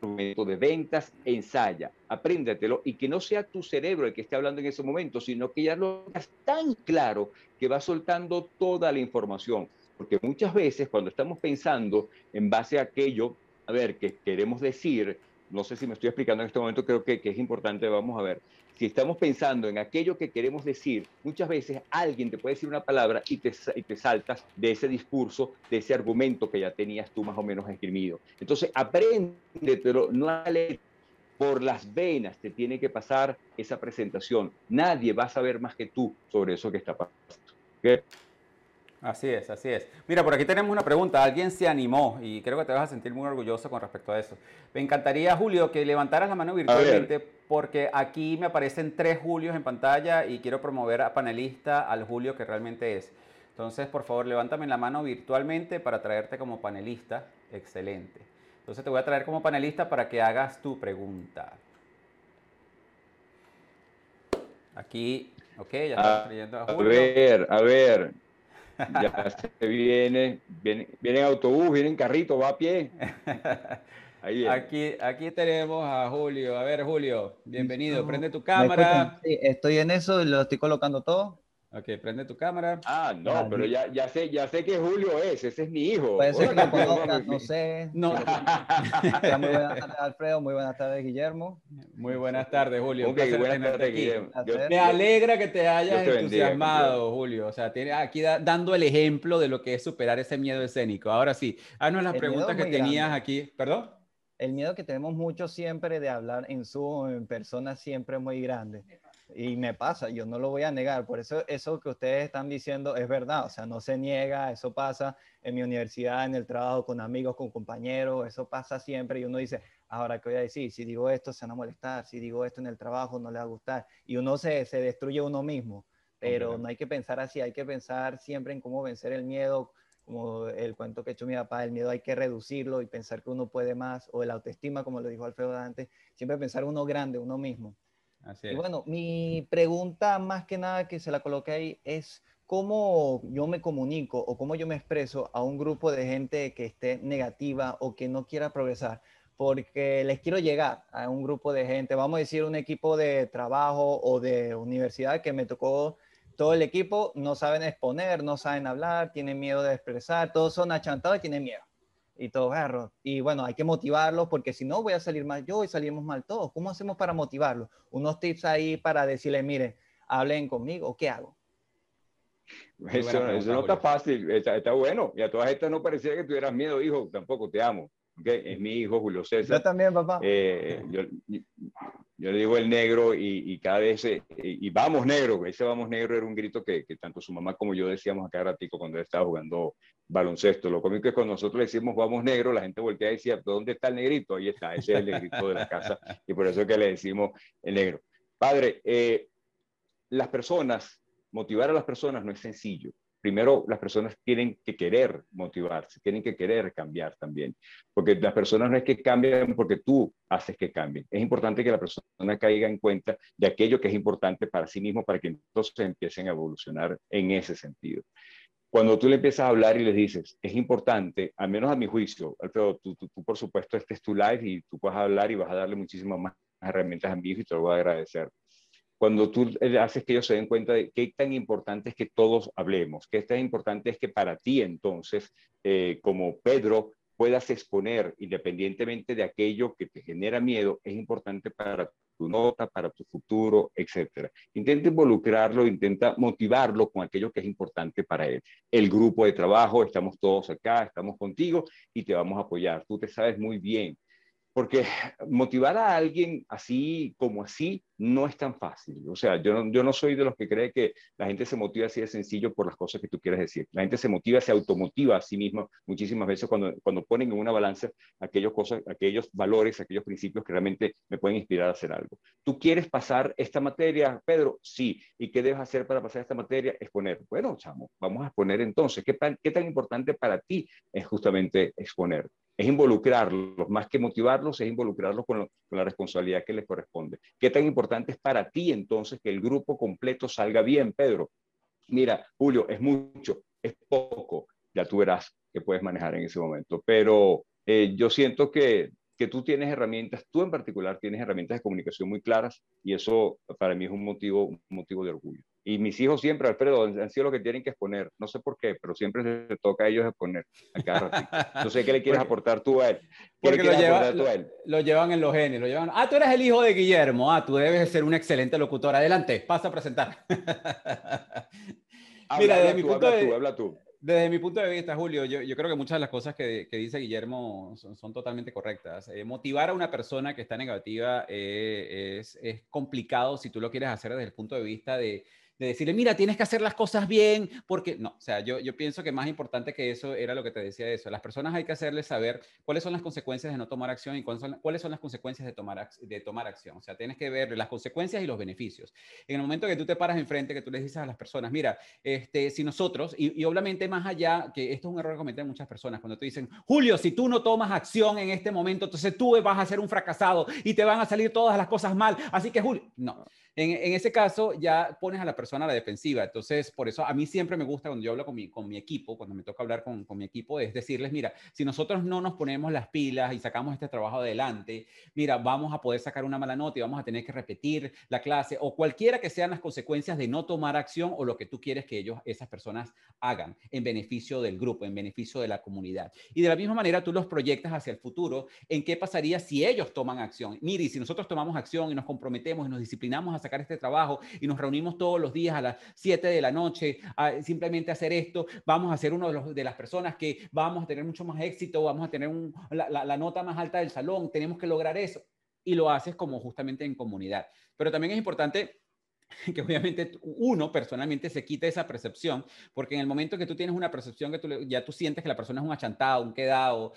una de ventas, ensaya, apréndetelo y que no sea tu cerebro el que esté hablando en ese momento, sino que ya lo hagas tan claro que va soltando toda la información. Porque muchas veces cuando estamos pensando en base a aquello, a ver, que queremos decir, no sé si me estoy explicando en este momento, creo que, es importante, vamos a ver, si estamos pensando en aquello que queremos decir, muchas veces alguien te puede decir una palabra y te, y saltas de ese discurso, de ese argumento que ya tenías tú más o menos escribido. Entonces, apréndetelo, no a leer por las venas te tiene que pasar esa presentación. Nadie va a saber más que tú sobre eso que está pasando. Así es, así es. Mira, por aquí tenemos una pregunta. Alguien se animó y creo que te vas a sentir muy orgulloso con respecto a eso. Me encantaría, Julio, que levantaras la mano virtualmente porque aquí me aparecen tres Julios en pantalla y quiero promover a panelista al Julio que realmente es. Entonces, por favor, levántame la mano virtualmente para traerte como panelista. Excelente. Entonces te voy a traer como panelista para que hagas tu pregunta. Aquí, ok, ya estamos trayendo a Julio. A ver, a ver ya se viene, viene, viene en autobús, viene en carrito, va a pie. Aquí, aquí tenemos a Julio. A ver, Julio, bienvenido. Prende tu cámara. Sí, estoy en eso y lo estoy colocando todo. Ok, prende tu cámara. Ah, no, pero ya, ya, sé, ya sé que Julio es, ese es mi hijo. Puede ser que lo conozcan, no sé. No. muy buenas tardes, Alfredo, muy buenas tardes, Guillermo. Muy buenas tardes, Julio. Okay, buenas tardes, Guillermo. Me alegra que te hayas entusiasmado, Julio. O sea, tiene aquí dando el ejemplo de lo que es superar ese miedo escénico. Ahora sí, haznos las preguntas que tenías aquí. ¿Perdón? El miedo que tenemos mucho siempre de hablar en Zoom, en persona, siempre es muy grande. Y me pasa, yo no lo voy a negar. Por eso eso que ustedes están diciendo es verdad. O sea, no se niega, eso pasa en mi universidad, en el trabajo, con amigos, con compañeros, eso pasa siempre. Y uno dice, ahora, ¿qué voy a decir? Si digo esto, se van a molestar. Si digo esto en el trabajo, no le va a gustar. Y uno se, se destruye uno mismo. Pero no hay que pensar así, hay que pensar siempre en cómo vencer el miedo, como el cuento que ha hecho mi papá, el miedo hay que reducirlo y pensar que uno puede más, o el autoestima, como lo dijo Alfredo antes, siempre pensar uno grande, uno mismo. Y bueno, mi pregunta más que nada que se la coloqué ahí es cómo yo me comunico o cómo yo me expreso a un grupo de gente que esté negativa o que no quiera progresar, porque les quiero llegar a un grupo de gente, vamos a decir un equipo de trabajo o de universidad que me tocó todo el equipo, no saben exponer, no saben hablar, tienen miedo de expresar, todos son achantados y tienen miedo y todo garro. Y bueno, hay que motivarlos porque si no voy a salir mal yo y salimos mal todos. ¿Cómo hacemos para motivarlos? Unos tips ahí para decirles, miren, hablen conmigo, ¿qué hago? Eso, eso no está fácil, está, bueno. Y a todas estas no parecía que tuvieras miedo, hijo, tampoco te amo. Okay, es mi hijo Julio César. Yo también, papá. Eh, yo, yo, le digo el negro y, cada vez, eh, y, vamos negro, ese vamos negro era un grito que, que, tanto su mamá como yo decíamos a cada ratico cuando él estaba jugando baloncesto. Lo cómico es que cuando nosotros le decimos vamos negro, la gente voltea y decía, ¿dónde está el negrito? Ahí está, ese es el negrito de la casa y por eso es que le decimos el negro. Padre, eh, las personas, motivar a las personas no es sencillo. Primero las personas tienen que querer motivarse, tienen que querer cambiar también, porque las personas no es que cambian porque tú haces que cambien. Es importante que la persona caiga en cuenta de aquello que es importante para sí mismo para que entonces empiecen a evolucionar en ese sentido. Cuando tú le empiezas a hablar y les dices, es importante, al menos a mi juicio, Alfredo, tú, tú, por supuesto, este es tu live y tú puedes hablar y vas a darle muchísimas más herramientas a mi hijo y te lo voy a agradecer cuando tú haces que ellos se den cuenta de qué tan importante es que todos hablemos, qué tan importante es que para ti entonces, eh, como Pedro, puedas exponer independientemente de aquello que te genera miedo, es importante para tu nota, para tu futuro, etc. Intenta involucrarlo, intenta motivarlo con aquello que es importante para él. El grupo de trabajo, estamos todos acá, estamos contigo y te vamos a apoyar. Tú te sabes muy bien porque motivar a alguien así como así no es tan fácil. O sea, yo no, soy de los que cree que la gente se motiva así de sencillo por las cosas que tú quieres decir. La gente se motiva, se automotiva a sí misma muchísimas veces cuando, cuando ponen en una balanza aquellos, cosas, aquellos valores, aquellos principios que realmente me pueden inspirar a hacer algo. ¿Tú quieres pasar esta materia, Pedro? Sí. ¿Y qué debes hacer para pasar esta materia? Exponer. Bueno, chamo, vamos a exponer entonces. ¿Qué, qué tan importante para ti es justamente exponer? Es involucrarlos, más que motivarlos, es involucrarlos con, la responsabilidad que les corresponde. ¿Qué tan importante es para ti entonces que el grupo completo salga bien, Pedro? Mira, Julio, es mucho, es poco, ya tú verás que puedes manejar en ese momento, pero eh, yo siento que que tú tienes herramientas, tú en particular tienes herramientas de comunicación muy claras y eso para mí es un motivo, un motivo de orgullo. Y mis hijos siempre, Alfredo, han sido lo que tienen que exponer. No sé por qué, pero siempre se toca a ellos exponer a cada No sé qué le quieres aportar tú a él. Porque lo, lo, llevan en los genes. Lo llevan, ah, tú eres el hijo de Guillermo. Ah, tú debes ser un excelente locutor. Adelante, pasa a presentar. Mira, desde mi punto de... habla tú. Desde mi punto de vista, Julio, yo, yo creo que muchas de las cosas que, que dice Guillermo son, totalmente correctas. Eh, motivar a una persona que está negativa eh, es, es, complicado si tú lo quieres hacer desde el punto de vista de, de decirle, mira, tienes que hacer las cosas bien, porque no, o sea, yo, yo pienso que más importante que eso era lo que te decía eso. Las personas hay que hacerles saber cuáles son las consecuencias de no tomar acción y cuáles son, cuáles son las consecuencias de tomar, de tomar acción. O sea, tienes que ver las consecuencias y los beneficios. En el momento que tú te paras enfrente, que tú les dices a las personas, mira, este, si nosotros, y, obviamente más allá, que esto es un error que cometen muchas personas, cuando te dicen, Julio, si tú no tomas acción en este momento, entonces tú vas a ser un fracasado y te van a salir todas las cosas mal. Así que, Julio, no. En, ese caso ya pones a la persona a la defensiva. Entonces, por eso a mí siempre me gusta cuando yo hablo con mi, con mi equipo, cuando me toca hablar con, con, mi equipo, es decirles, mira, si nosotros no nos ponemos las pilas y sacamos este trabajo adelante, mira, vamos a poder sacar una mala nota y vamos a tener que repetir la clase o cualquiera que sean las consecuencias de no tomar acción o lo que tú quieres que ellos, esas personas hagan en beneficio del grupo, en beneficio de la comunidad. Y de la misma manera tú los proyectas hacia el futuro en qué pasaría si ellos toman acción. Mire, si nosotros tomamos acción y nos comprometemos y nos disciplinamos a sacar este trabajo y nos reunimos todos los días a las 7 de la noche a simplemente hacer esto, vamos a ser uno de, los, de las personas que vamos a tener mucho más éxito, vamos a tener la, la nota más alta del salón, tenemos que lograr eso. Y lo haces como justamente en comunidad. Pero también es importante que obviamente uno personalmente se quite esa percepción, porque en el momento que tú tienes una percepción que tú, ya tú sientes que la persona es un achantado, un quedado,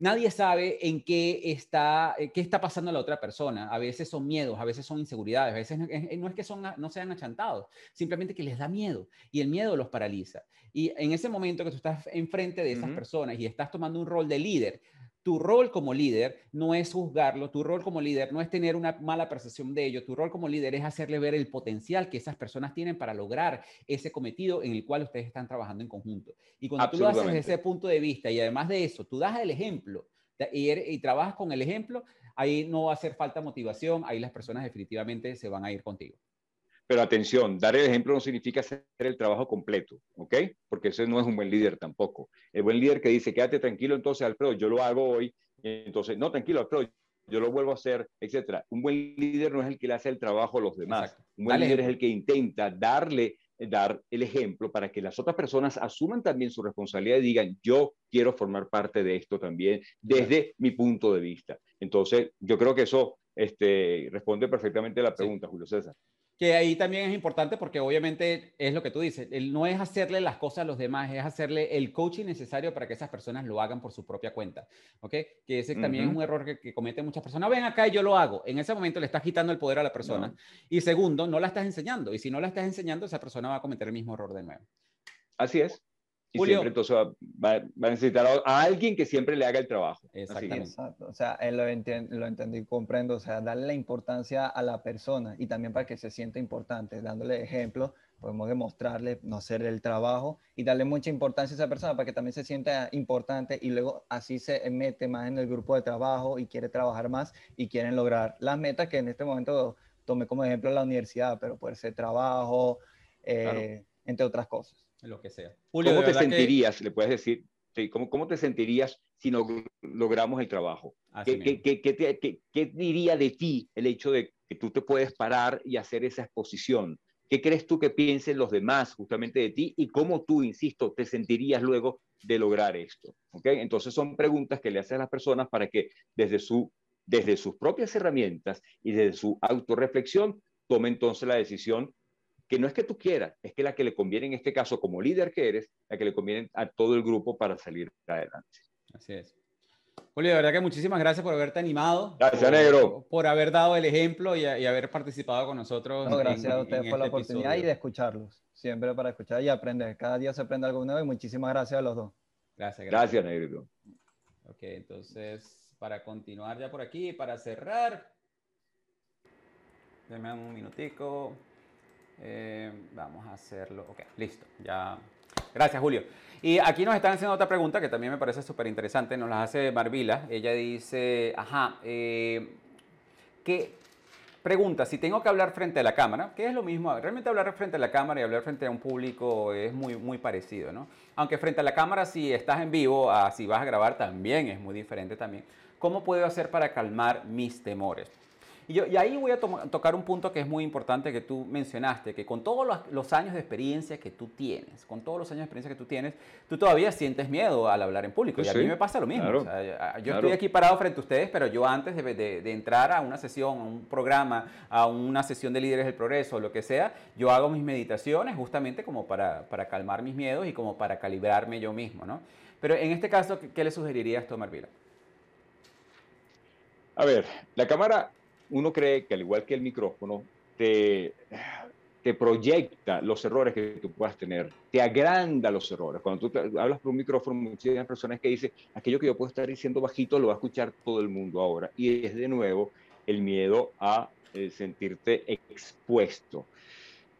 nadie sabe en qué está, eh, qué está pasando la otra persona. A veces son miedos, a veces son inseguridades, a veces no es que son, no sean achantados, simplemente que les da miedo y el miedo los paraliza. Y en ese momento que tú estás enfrente de esas personas y estás tomando un rol de líder, tu rol como líder no es juzgarlo, tu rol como líder no es tener una mala percepción de ello, tu rol como líder es hacerle ver el potencial que esas personas tienen para lograr ese cometido en el cual ustedes están trabajando en conjunto. Y cuando tú lo haces desde ese punto de vista y además de eso, tú das el ejemplo y, y trabajas con el ejemplo, ahí no va a hacer falta motivación, ahí las personas definitivamente se van a ir contigo. Pero atención, dar el ejemplo no significa hacer el trabajo completo, ¿ok? Porque ese no es un buen líder tampoco. El buen líder que dice, quédate tranquilo, entonces, Alfredo, yo lo hago hoy, entonces, no, tranquilo, Alfredo, yo lo vuelvo a hacer, etcétera. Un buen líder no es el que le hace el trabajo a los demás. Un buen líder es el que intenta darle dar el ejemplo para que las otras personas asuman también su responsabilidad y digan, yo quiero formar parte de esto también desde mi punto de vista. Entonces, yo creo que eso este, responde perfectamente a la pregunta, Julio César que ahí también es importante porque obviamente es lo que tú dices, no es hacerle las cosas a los demás, es hacerle el coaching necesario para que esas personas lo hagan por su propia cuenta, ¿ok? Que ese también es un error que, cometen muchas personas. Ven acá y yo lo hago. En ese momento le estás quitando el poder a la persona. Y segundo, no la estás enseñando. Y si no la estás enseñando, esa persona va a cometer el mismo error de nuevo. Así es. Y siempre entonces va, a necesitar a, alguien que siempre le haga el trabajo. Exactamente. Exacto. O sea, él lo, lo entendí y comprendo. O sea, darle la importancia a la persona y también para que se sienta importante, dándole ejemplos podemos demostrarle, no hacer el trabajo y darle mucha importancia a esa persona para que también se sienta importante y luego así se mete más en el grupo de trabajo y quiere trabajar más y quieren lograr las metas que en este momento tomé como ejemplo la universidad, pero puede ser trabajo, eh, entre otras cosas. Lo que sea. ¿Cómo te sentirías, le puedes decir, ¿cómo, ¿cómo te sentirías si no logramos el trabajo? ¿Qué, qué, qué, ¿Qué diría de ti el hecho de que tú te puedes parar y hacer esa exposición? ¿Qué crees tú que piensen los demás justamente de ti y cómo tú, insisto, te sentirías luego de lograr esto? ¿Okay? Entonces son preguntas que le haces a las personas para que desde, su, desde sus propias herramientas y desde su autorreflexión tome entonces la decisión que no es que tú quieras, es que la que le conviene en este caso como líder que eres, la que le conviene a todo el grupo para salir adelante. Así es. Julio, de verdad que muchísimas gracias por haberte animado. Gracias, por, Negro. Por haber dado el ejemplo y, haber participado con nosotros. gracias a ustedes por la este oportunidad y de escucharlos. Siempre para escuchar y aprender. Cada día se aprende algo nuevo y muchísimas gracias a los dos. Gracias, gracias. Gracias, Negro. Ok, entonces, para continuar ya por aquí, para cerrar, denme un minutico. Eh, vamos a hacerlo. Ok, listo. Ya. Gracias, Julio. Y aquí nos están haciendo otra pregunta que también me parece súper interesante. Nos la hace Marvila. Ella dice, ajá, eh, ¿qué pregunta? Si tengo que hablar frente a la cámara, ¿qué es lo mismo? Realmente hablar frente a la cámara y hablar frente a un público es muy, muy parecido, ¿no? Aunque frente a la cámara, si estás en vivo, a, si vas a grabar, también es muy diferente también. ¿Cómo puedo hacer para calmar mis temores? Y, ahí voy a tocar un punto que es muy importante que tú mencionaste, que con todos los, años de experiencia que tú tienes, con todos los años de experiencia que tú tienes, tú todavía sientes miedo al hablar en público. y a mí me pasa lo mismo. yo estoy aquí parado frente a ustedes, pero yo antes de, entrar a una sesión, a un programa, a una sesión de líderes del progreso, lo que sea, yo hago mis meditaciones justamente como para, para calmar mis miedos y como para calibrarme yo mismo. ¿no? Pero en este caso, ¿qué, le sugerirías tú, Marvila? A ver, la cámara uno cree que al igual que el micrófono, te, proyecta los errores que tú puedas tener, te agranda los errores. Cuando tú hablas por un micrófono, muchas personas que dicen, aquello que yo puedo estar diciendo bajito lo va a escuchar todo el mundo ahora. Y es de nuevo el miedo a eh, sentirte expuesto.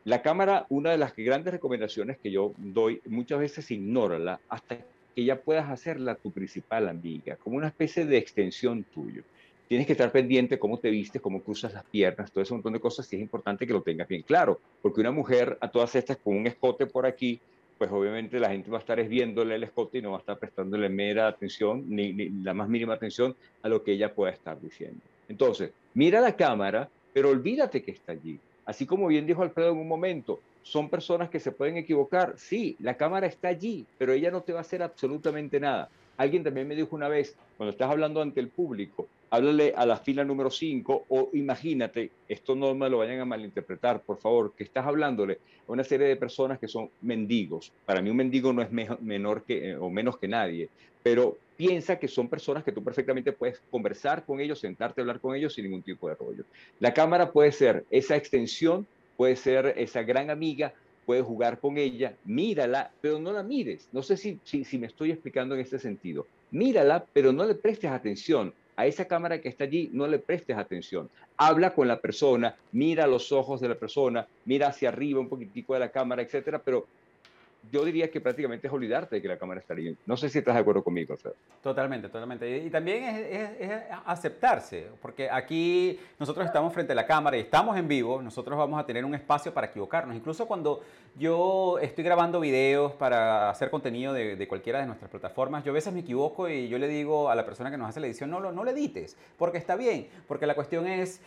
La cámara, una de las grandes recomendaciones que yo doy, muchas veces ignórala hasta que ya puedas hacerla tu principal amiga, como una especie de extensión tuyo tienes que estar pendiente cómo te vistes, cómo cruzas las piernas, todo ese montón de cosas, y es importante que lo tengas bien claro, porque una mujer a todas estas con un escote por aquí, pues obviamente la gente va a estar viéndole el escote y no va a estar prestándole mera atención, ni, ni la más mínima atención a lo que ella pueda estar diciendo. Entonces, mira la cámara, pero olvídate que está allí. Así como bien dijo Alfredo en un momento, son personas que se pueden equivocar. Sí, la cámara está allí, pero ella no te va a hacer absolutamente nada. Alguien también me dijo una vez, cuando estás hablando ante el público, háblale a la fila número 5 o imagínate, esto no me lo vayan a malinterpretar, por favor, que estás hablándole a una serie de personas que son mendigos. Para mí un mendigo no es menor que, eh, o menos que nadie, pero piensa que son personas que tú perfectamente puedes conversar con ellos, sentarte a hablar con ellos sin ningún tipo de rollo. La cámara puede ser esa extensión, puede ser esa gran amiga, puedes jugar con ella, mírala, pero no la mires. No sé si, si, si me estoy explicando en este sentido. Mírala, pero no le prestes atención a esa cámara que está allí no le prestes atención. Habla con la persona, mira los ojos de la persona, mira hacia arriba un poquitico de la cámara, etcétera, pero yo diría que prácticamente es olvidarte de que la cámara está ahí. No sé si estás de acuerdo conmigo. Totalmente, totalmente. Y, también es, aceptarse, porque aquí nosotros estamos frente a la cámara y estamos en vivo, nosotros vamos a tener un espacio para equivocarnos. Incluso cuando yo estoy grabando videos para hacer contenido de, cualquiera de nuestras plataformas, yo a veces me equivoco y yo le digo a la persona que nos hace la edición, no, no le edites, porque está bien, porque la cuestión es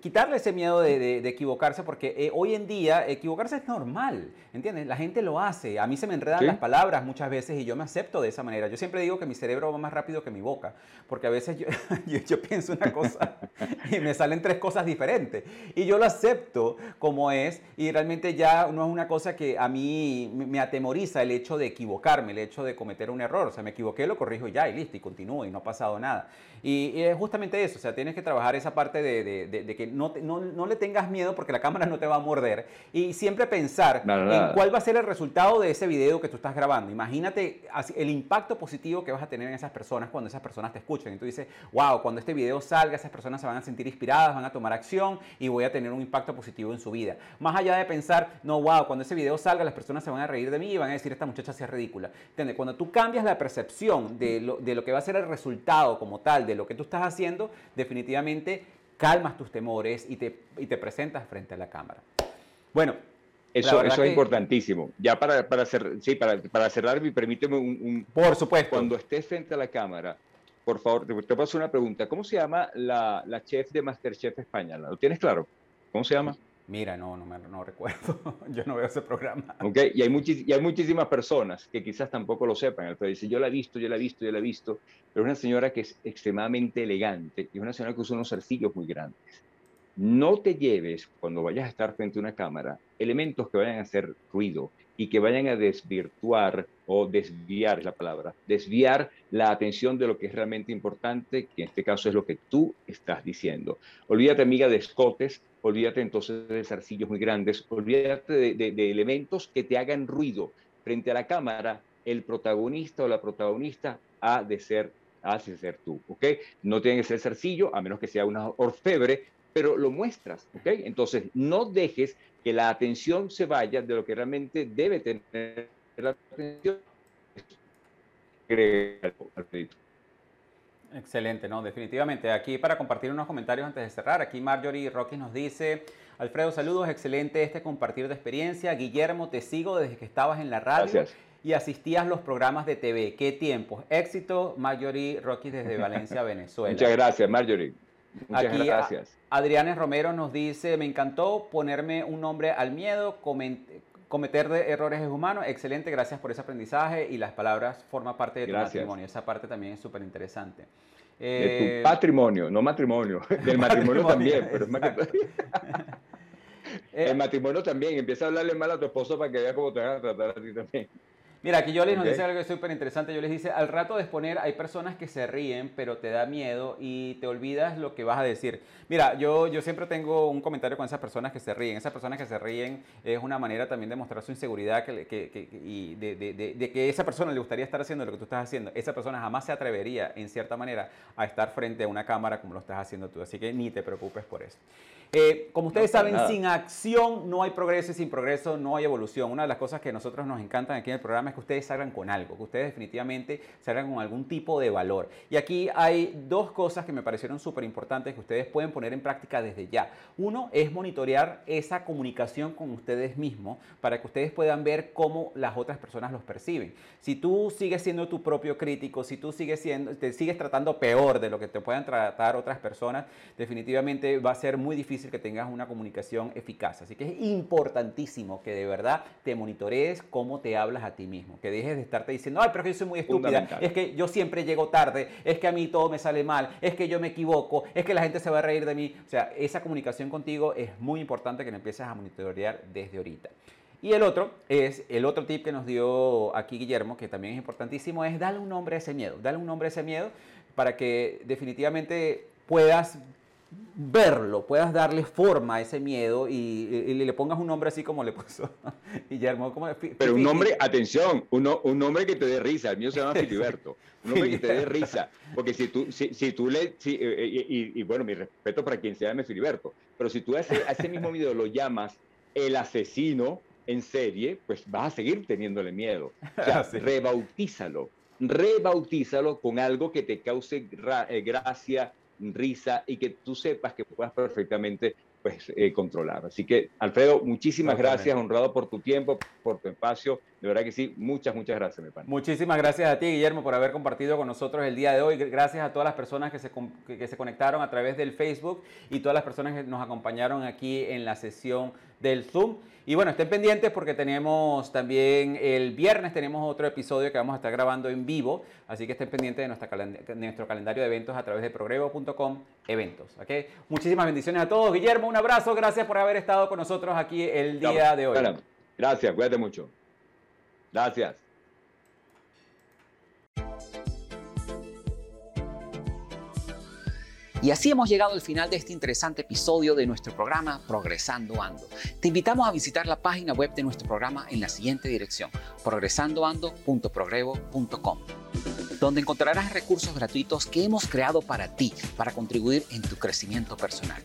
quitarle ese miedo de, equivocarse, porque eh, hoy en día equivocarse es normal, ¿entiendes? La gente lo hace. A mí se me enredan las palabras muchas veces y yo me acepto de esa manera. Yo siempre digo que mi cerebro va más rápido que mi boca, porque a veces yo, yo, pienso una cosa y me salen tres cosas diferentes. Y yo lo acepto como es y realmente ya no es una cosa que a mí me atemoriza el hecho de equivocarme, el hecho de cometer un error. O sea, me equivoqué, lo corrijo ya y listo, y continúo y no ha pasado nada. Y, es justamente eso, o sea, tienes que trabajar esa parte de, de, de que que no, no, no, le tengas miedo porque la cámara no te va a morder y siempre pensar en cuál va a ser el resultado de ese video que tú estás grabando. Imagínate el impacto positivo que vas a tener en esas personas cuando esas personas te escuchen. Y tú dices, wow, cuando este video salga, esas personas se van a sentir inspiradas, van a tomar acción y voy a tener un impacto positivo en su vida. Más allá de pensar, no, wow, cuando ese video salga, las personas se van a reír de mí y van a decir, esta muchacha es ridícula. ¿Entiendes? Cuando tú cambias la percepción de lo, de lo que va a ser el resultado como tal de lo que tú estás haciendo, definitivamente calmas tus temores y te, y te presentas frente a la cámara. Bueno, eso, eso es importantísimo. Ya para, para, sí, para, para cerrar, permíteme un, un, Por supuesto. Cuando estés frente a la cámara, por favor, te, te paso una pregunta. ¿Cómo se llama la, la chef de Masterchef España? ¿Lo tienes claro? ¿Cómo se llama? Mira, no, no, me, no recuerdo. Yo no veo ese programa. Ok, y hay, y hay muchísimas personas que quizás tampoco lo sepan. Pero dice, yo la he visto, yo la he visto, yo la he visto. Pero es una señora que es extremadamente elegante y una señora que usa unos zarcillos muy grandes. No te lleves, cuando vayas a estar frente a una cámara, elementos que vayan a hacer ruido y que vayan a desvirtuar o desviar es la palabra, desviar la atención de lo que es realmente importante, que en este caso es lo que tú estás diciendo. Olvídate, amiga, de escotes, olvídate entonces de zarcillos muy grandes, olvídate de, elementos que te hagan ruido. Frente a la cámara, el protagonista o la protagonista ha de ser, ha de ser tú, ¿ok? No tiene que ser zarcillo, a menos que sea una orfebre, pero lo muestras, ¿ok? Entonces, no dejes que la atención se vaya de lo que realmente debe tener la atención. Excelente, ¿no? Definitivamente. Aquí para compartir unos comentarios antes de cerrar, aquí Marjorie Rocky nos dice, Alfredo, saludos, excelente este compartir de experiencia. Guillermo, te sigo desde que estabas en la radio. Y asistías a los programas de TV. ¿Qué tiempos? Éxito, Marjorie Rocky desde Valencia, Venezuela. Muchas gracias, Marjorie. Muchas Aquí, gracias. Adrianes Romero nos dice, me encantó ponerme un nombre al miedo, cometer errores es humano. Excelente, gracias por ese aprendizaje y las palabras forman parte de tu matrimonio. Esa parte también es súper interesante. de tu eh, patrimonio, no matrimonio. Del matrimonio, también, pero es El matrimonio también. Empieza a hablarle mal a tu esposo para que vea cómo te van a tratar a ti también. Mira, aquí yo les nos dice algo súper interesante. Yo les dice, al rato de exponer hay personas que se ríen, pero te da miedo y te olvidas lo que vas a decir. Mira, yo, yo siempre tengo un comentario con esas personas que se ríen. Esas personas que se ríen es una manera también de mostrar su inseguridad que, que, y de, de, de, que esa persona le gustaría estar haciendo lo que tú estás haciendo. Esa persona jamás se atrevería, en cierta manera, a estar frente a una cámara como lo estás haciendo tú. Así que ni te preocupes por eso. Eh, como ustedes saben, sin acción no hay progreso y sin progreso no hay evolución. Una de las cosas que a nosotros nos encantan aquí en el programa es que ustedes salgan con algo, que ustedes definitivamente salgan con algún tipo de valor. Y aquí hay dos cosas que me parecieron súper importantes que ustedes pueden poner en práctica desde ya. Uno es monitorear esa comunicación con ustedes mismos para que ustedes puedan ver cómo las otras personas los perciben. Si tú sigues siendo tu propio crítico, si tú sigues siendo, te sigues tratando peor de lo que te puedan tratar otras personas, definitivamente va a ser muy difícil que tengas una comunicación eficaz. Así que es importantísimo que de verdad te monitorees cómo te hablas a ti mismo, que dejes de estarte diciendo, ay, pero que yo soy muy estúpida, es que yo siempre llego tarde, es que a mí todo me sale mal, es que yo me equivoco, es que la gente se va a reír de mí. O sea, esa comunicación contigo es muy importante que la empieces a monitorear desde ahorita. Y el otro es, el otro tip que nos dio aquí Guillermo, que también es importantísimo, es darle un nombre a ese miedo. Darle un nombre a ese miedo para que definitivamente puedas verlo, puedas darle forma a ese miedo y, le pongas un nombre así como le puso Guillermo. Como, Pero un nombre, atención, un, un, nombre que te dé risa. El mío se llama Filiberto. Un nombre que te dé risa. Porque si tú, si, si tú le. Si, eh, y, bueno, mi respeto para quien se llame Filiberto. Pero si tú a ese, a ese mismo video lo llamas el asesino en serie, pues vas a seguir teniéndole miedo. O sea, rebautízalo. Rebautízalo con algo que te cause eh, gracia, risa y que tú sepas que puedas perfectamente pues, eh, controlar. Así que, Alfredo, muchísimas gracias, honrado por tu tiempo, por tu espacio. De verdad que sí, muchas, muchas gracias, mi pan. Muchísimas gracias a ti, Guillermo, por haber compartido con nosotros el día de hoy. Gracias a todas las personas que se, que se conectaron a través del Facebook y todas las personas que nos acompañaron aquí en la sesión del Zoom. Y bueno, estén pendientes porque tenemos también el viernes tenemos otro episodio que vamos a estar grabando en vivo, así que estén pendientes de, nuestra nuestro calendario de eventos a través de progrevo.com eventos. ¿okay? Muchísimas bendiciones a todos. Guillermo, un abrazo, gracias por haber estado con nosotros aquí el día de hoy. gracias, cuídate mucho. Gracias. Y así hemos llegado al final de este interesante episodio de nuestro programa Progresando Ando. Te invitamos a visitar la página web de nuestro programa en la siguiente dirección, progresandoando.progrevo.com, donde encontrarás recursos gratuitos que hemos creado para ti, para contribuir en tu crecimiento personal.